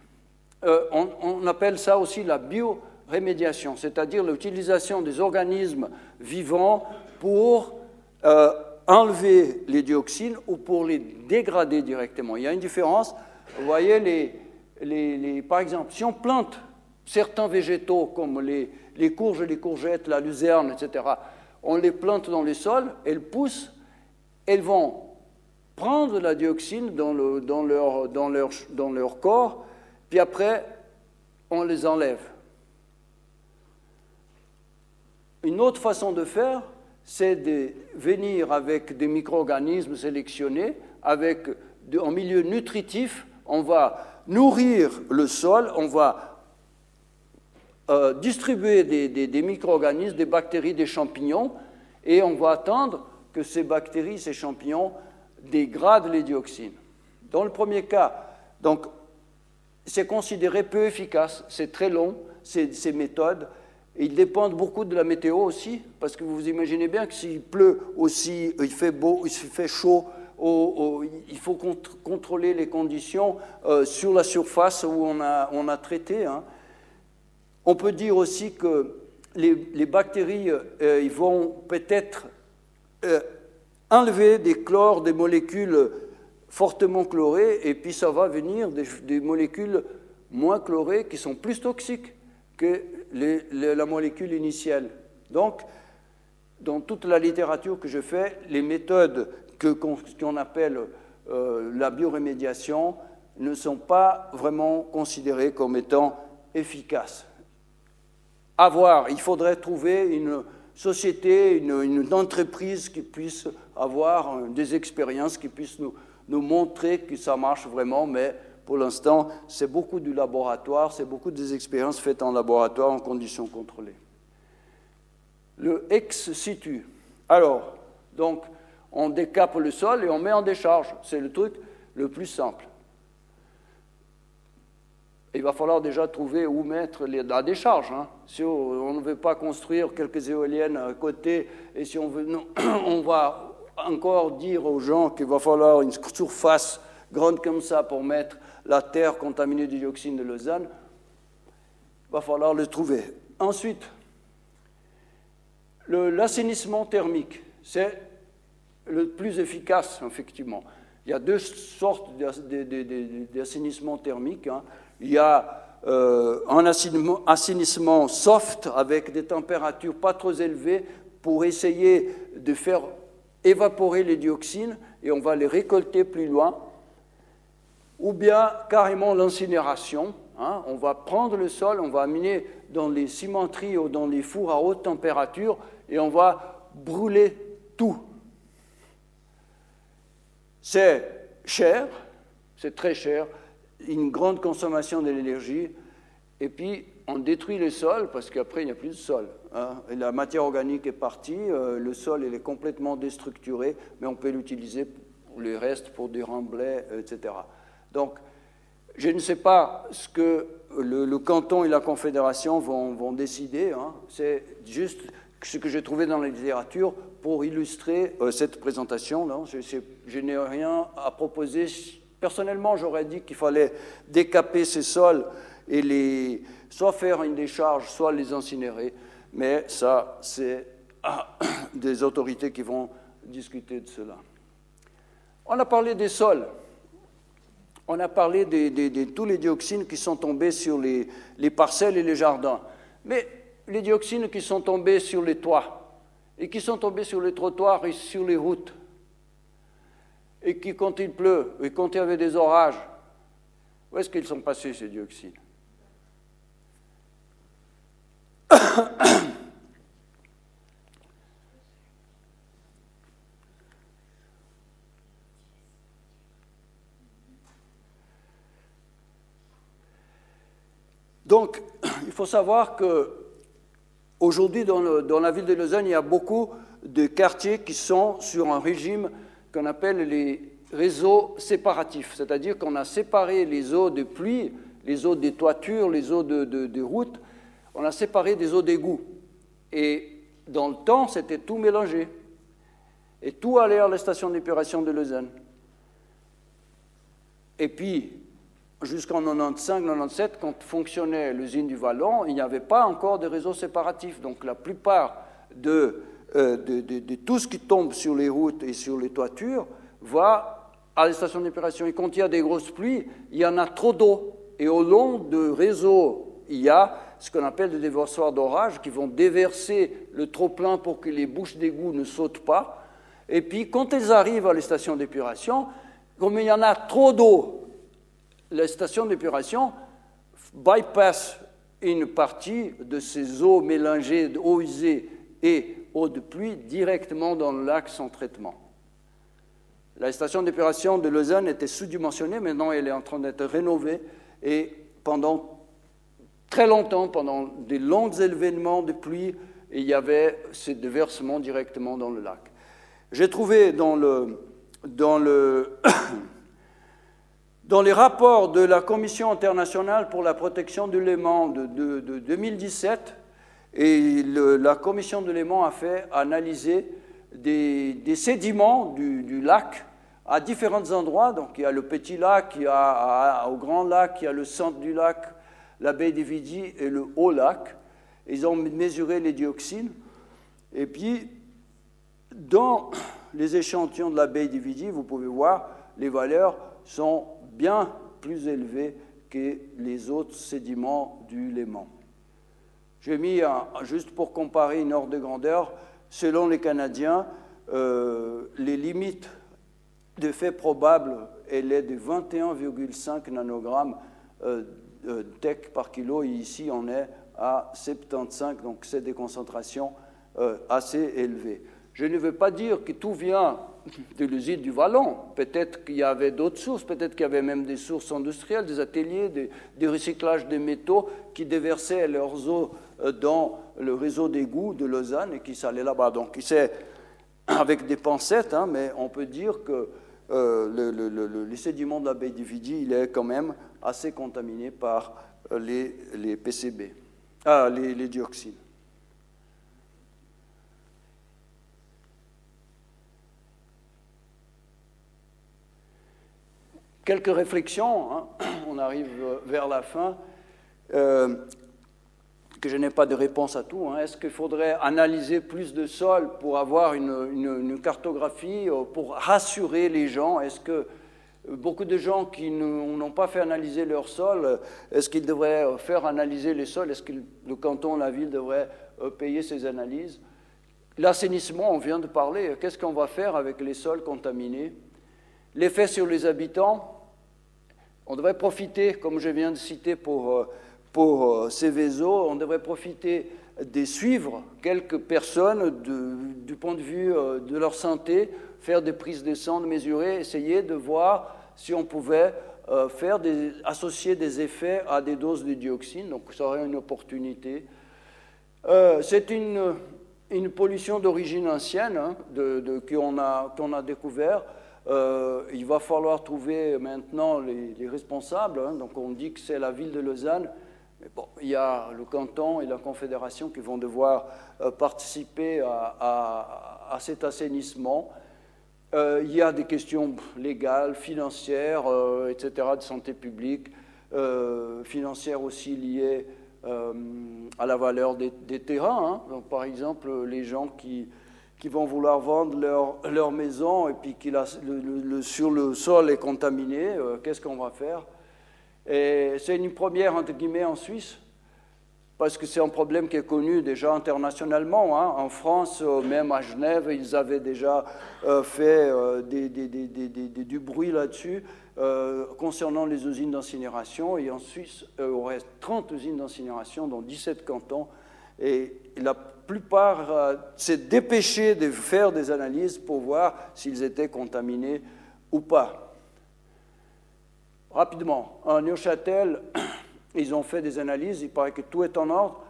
euh, on, appelle ça aussi la biorémédiation, c'est-à-dire l'utilisation des organismes vivants pour euh, enlever les dioxines ou pour les dégrader directement. Il y a une différence. Vous voyez, les, par exemple, si on plante certains végétaux comme les, courges, les courgettes, la luzerne, etc., on les plante dans les sols, elles poussent, elles vont prendre la dioxine dans, leur, dans, leur, dans leur corps, puis après, on les enlève. Une autre façon de faire, c'est de venir avec des micro-organismes sélectionnés, avec en milieu nutritif, on va nourrir le sol, on va euh, distribuer des, micro-organismes, des bactéries, des champignons, et on va attendre que ces bactéries, ces champignons dégradent les dioxines. Dans le premier cas, donc, c'est considéré peu efficace, c'est très long, ces méthodes. Et ils dépendent beaucoup de la météo aussi, parce que vous imaginez bien que s'il pleut aussi, il fait beau, il fait chaud, il faut contrôler les conditions euh, sur la surface où on a, traité. Hein. On peut dire aussi que les, bactéries euh, ils vont peut-être euh, enlever des chlores, des molécules fortement chlorées, et puis ça va venir des, molécules moins chlorées qui sont plus toxiques que la molécule initiale. Donc, dans toute la littérature que je fais, les méthodes qu'on appelle euh, la biorémédiation ne sont pas vraiment considérées comme étant efficaces avoir, il faudrait trouver une société, une, entreprise qui puisse avoir des expériences, qui puisse nous montrer que ça marche vraiment, mais pour l'instant, c'est beaucoup du laboratoire, c'est beaucoup des expériences faites en laboratoire en conditions contrôlées. Le ex situ. Alors, donc, on décape le sol et on met en décharge. C'est le truc le plus simple il va falloir déjà trouver où mettre la décharge. Hein. Si on ne veut pas construire quelques éoliennes à côté, et si on veut, on va encore dire aux gens qu'il va falloir une surface grande comme ça pour mettre la terre contaminée du dioxine de Lausanne, il va falloir le trouver. Ensuite, l'assainissement thermique, c'est le plus efficace, effectivement. Il y a deux sortes d'assainissement thermique. Hein il y a euh, un assainissement soft avec des températures pas trop élevées pour essayer de faire évaporer les dioxines et on va les récolter plus loin. Ou bien carrément l'incinération. Hein. on va prendre le sol, on va amener dans les cimenteries ou dans les fours à haute température et on va brûler tout. C'est cher, c'est très cher, une grande consommation de l'énergie, et puis on détruit le sol parce qu'après il n'y a plus de sol. Hein. la matière organique est partie, euh, le sol il est complètement déstructuré, mais on peut l'utiliser pour les restes, pour des remblais, etc. Donc je ne sais pas ce que le, canton et la confédération vont, décider, hein. c'est juste ce que j'ai trouvé dans la littérature pour illustrer euh, cette présentation. Je, n'ai rien à proposer Personnellement, j'aurais dit qu'il fallait décaper ces sols et les, soit faire une décharge, soit les incinérer. Mais ça, c'est des autorités qui vont discuter de cela. On a parlé des sols. On a parlé de, tous les dioxines qui sont tombés sur les, les, parcelles et les jardins. Mais les dioxines qui sont tombés sur les toits, et qui sont tombés sur les trottoirs et sur les routes, et qui, quand il pleut, et quand il y avait des orages, où est-ce qu'ils sont passés, ces dioxines Donc, il faut savoir que aujourd'hui, dans, la ville de Lausanne, il y a beaucoup de quartiers qui sont sur un régime qu'on appelle les réseaux séparatifs, c'est-à-dire qu'on a séparé les eaux de pluie, les eaux des toitures, les eaux de, de routes, on a séparé des eaux d'égout. Et dans le temps, c'était tout mélangé. Et tout allait à la station d'épuration de Lausanne. Et puis, jusqu'en 95-97, quand fonctionnait l'usine du Vallon, il n'y avait pas encore de réseau séparatif. Donc la plupart euh, de, de, tout ce qui tombe sur les routes et sur les toitures va à la station d'épuration. Et quand il y a des grosses pluies, il y en a trop d'eau. Et au long du réseau, il y a ce qu'on appelle des déversoirs d'orage qui vont déverser le trop-plein pour que les bouches d'égout ne sautent pas. Et puis, quand elles arrivent à la station d'épuration, comme il y en a trop d'eau la station d'épuration bypass une partie de ces eaux mélangées d'eau usée et eau de pluie directement dans le lac sans traitement. La station d'épuration de Lausanne était sous-dimensionnée, maintenant elle est en train d'être rénovée et pendant très longtemps, pendant des longs événements de pluie, il y avait ces déversements directement dans le lac. J'ai trouvé dans le, dans le Dans les rapports de la Commission internationale pour la protection du Léman de, 2017, et la Commission de Léman a fait analyser des, sédiments du, lac à différents endroits. Donc il y a le petit lac, il y a au grand lac, il y a le centre du lac, la baie des Vidis et le haut lac. Ils ont mesuré les dioxines. Et puis, dans les échantillons de la baie des Vidis, vous pouvez voir les valeurs sont bien plus élevé que les autres sédiments du Léman. J'ai mis, juste pour comparer une ordre de grandeur, selon les Canadiens, euh, les limites de fait probable, elle est de 21,5 nanogrammes euh, TEC par kilo, et ici on est à 75, donc c'est des concentrations euh, assez élevées. Je ne veux pas dire que tout vient de l'usine du Vallon. Peut-être qu'il y avait d'autres sources, peut-être qu'il y avait même des sources industrielles, des ateliers, des, recyclages de métaux qui déversaient leurs eaux euh, dans le réseau d'égouts de Lausanne et qui s'allaient là-bas. Donc c'est avec des pincettes, hein, mais on peut dire que euh, le, sédiment de la baie du Vidi, il est quand même assez contaminé par euh, les, PCB, ah, les dioxines. Quelques réflexions, hein. on arrive vers la fin, euh, que je n'ai pas de réponse à tout. Hein. Est-ce qu'il faudrait analyser plus de sol pour avoir une, cartographie, euh, pour rassurer les gens? Est-ce que beaucoup de gens qui n'ont pas fait analyser leur sol, est-ce qu'ils devraient faire analyser les sols? Est-ce que le canton, la ville devrait euh, payer ces analyses? L'assainissement, on vient de parler. Qu'est-ce qu'on va faire avec les sols contaminés? L'effet sur les habitants, on devrait profiter, comme je viens de citer pour, euh, pour euh, Céveso, on devrait profiter de suivre quelques personnes du point de vue euh, de leur santé, faire des prises de sang, mesurer, essayer de voir si on pouvait des, associer des effets à des doses de dioxine. Donc ça aurait une opportunité. C'est une, pollution d'origine ancienne hein, qu'on a, a découvert. Euh, il va falloir trouver maintenant les, responsables. Hein. donc on dit que c'est la ville de Lausanne. Mais bon, il y a le canton et la confédération qui vont devoir euh, participer à, cet assainissement. Euh, il y a des questions légales, financières, etc., de santé publique. financières aussi liées à la valeur des, terrains. Hein. Donc, par exemple, les gens qui, qui vont vouloir vendre leur, leur maison et puis qui le, sur le sol est contaminé, qu'est-ce qu'on va faire? Et c'est une première, entre guillemets, en Suisse parce que c'est un problème qui est connu déjà internationalement. Hein. En France, euh, même à Genève, ils avaient déjà euh, fait euh, du bruit là-dessus concernant les usines d'incinération. Et en Suisse, il reste 30 usines d'incinération dans 17 cantons. Et la plupart s'est dépêché de faire des analyses pour voir s'ils étaient contaminés ou pas. Rapidement, à Neuchâtel, ils ont fait des analyses, il paraît que tout est en ordre,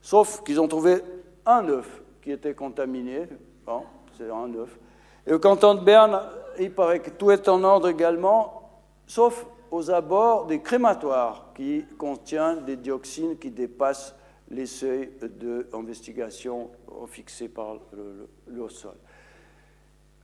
sauf qu'ils ont trouvé un œuf qui était contaminé. Bon, c'est un œuf. Et au canton de Berne, il paraît que tout est en ordre également, sauf aux abords des crématoires qui contiennent des dioxines qui dépassent les seuils d'investigation fixés par le, sol.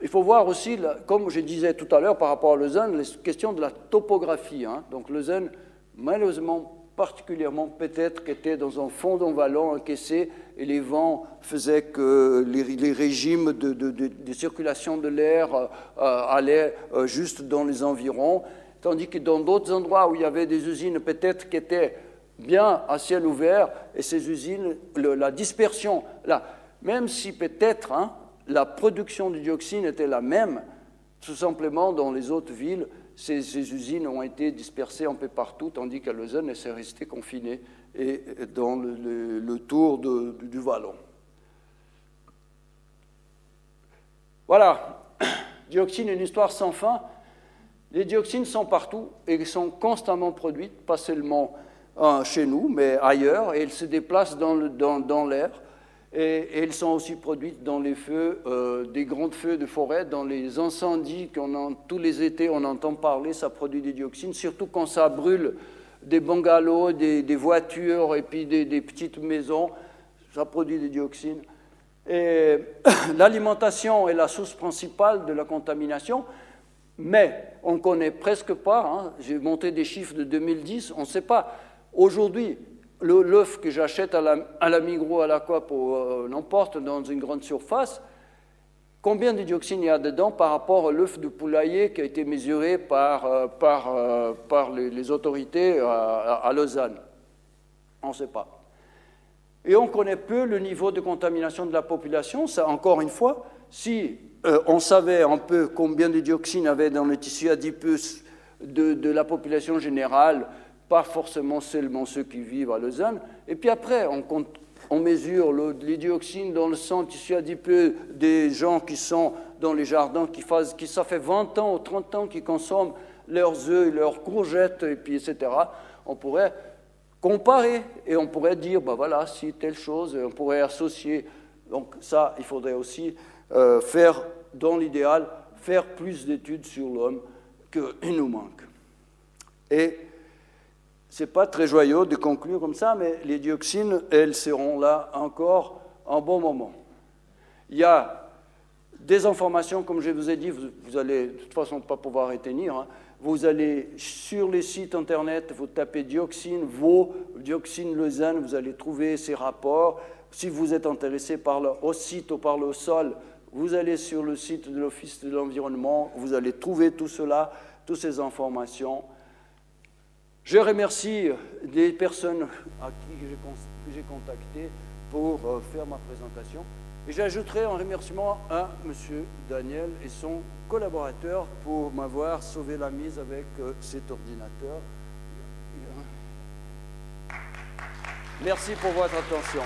Il faut voir aussi, comme je disais tout à l'heure par rapport à Lausanne, les questions de la topographie. Hein. Donc Lausanne, malheureusement, particulièrement peut-être qui était dans un fond d'un encaissé et les vents faisaient que les, régimes de, circulation de l'air euh, allaient euh, juste dans les environs, tandis que dans d'autres endroits où il y avait des usines peut-être qui étaient bien à ciel ouvert, et ces usines, la dispersion, même si peut-être hein, la production de dioxine était la même, tout simplement dans les autres villes, ces, usines ont été dispersées un peu partout, tandis qu'à Lausanne, elles sont restées confinées et dans le, tour du vallon. Voilà, dioxine, une histoire sans fin. Les dioxines sont partout et sont constamment produites, pas seulement chez nous, mais ailleurs, et elles se déplacent dans l'air. Et, elles sont aussi produites dans les feux, euh, des grands feux de forêt, dans les incendies qu'on tous les étés on entend parler, ça produit des dioxines, surtout quand ça brûle des bungalows, des, voitures et puis des, petites maisons, ça produit des dioxines. Et l'alimentation est la source principale de la contamination, mais on ne connaît presque pas, hein. j'ai monté des chiffres de 2010, on ne sait pas. Aujourd'hui, l'œuf que j'achète à la, à Migros, à la Coop euh, n'importe dans une grande surface, combien de dioxine il y a dedans par rapport à l'œuf de poulailler qui a été mesuré par, euh, euh, les, autorités à, Lausanne? On ne sait pas. Et on connaît peu le niveau de contamination de la population. Ça, encore une fois, si on savait un peu combien de dioxine il y avait dans le tissu adipeux de la population générale, pas forcément seulement ceux qui vivent à Lausanne. Et puis après, on, on mesure le, les dioxines dans le sang tissu adipeux des gens qui sont dans les jardins, qui, font, qui ça fait 20 ans ou 30 ans qu'ils consomment leurs œufs, leurs courgettes, et puis etc. On pourrait comparer et on pourrait dire, ben voilà, si telle chose, on pourrait associer. Donc ça, il faudrait aussi euh, faire, dans l'idéal, faire plus d'études sur l'homme qu'il nous manque. Et ce n'est pas très joyeux de conclure comme ça, mais les dioxines, elles seront là encore un bon moment. Il y a des informations, comme je vous ai dit, vous, allez de toute façon pas pouvoir retenir. Hein. Vous allez sur les sites internet, vous tapez dioxine, vos dioxine Lausanne, vous allez trouver ces rapports. Si vous êtes intéressé par le, site ou par le sol, vous allez sur le site de l'Office de l'environnement, vous allez trouver tout cela, toutes ces informations. Je remercie des personnes à qui j'ai contacté pour euh, faire ma présentation. Et j'ajouterai un remerciement à M. Daniel et son collaborateur pour m'avoir sauvé la mise avec euh, cet ordinateur. Merci pour votre attention.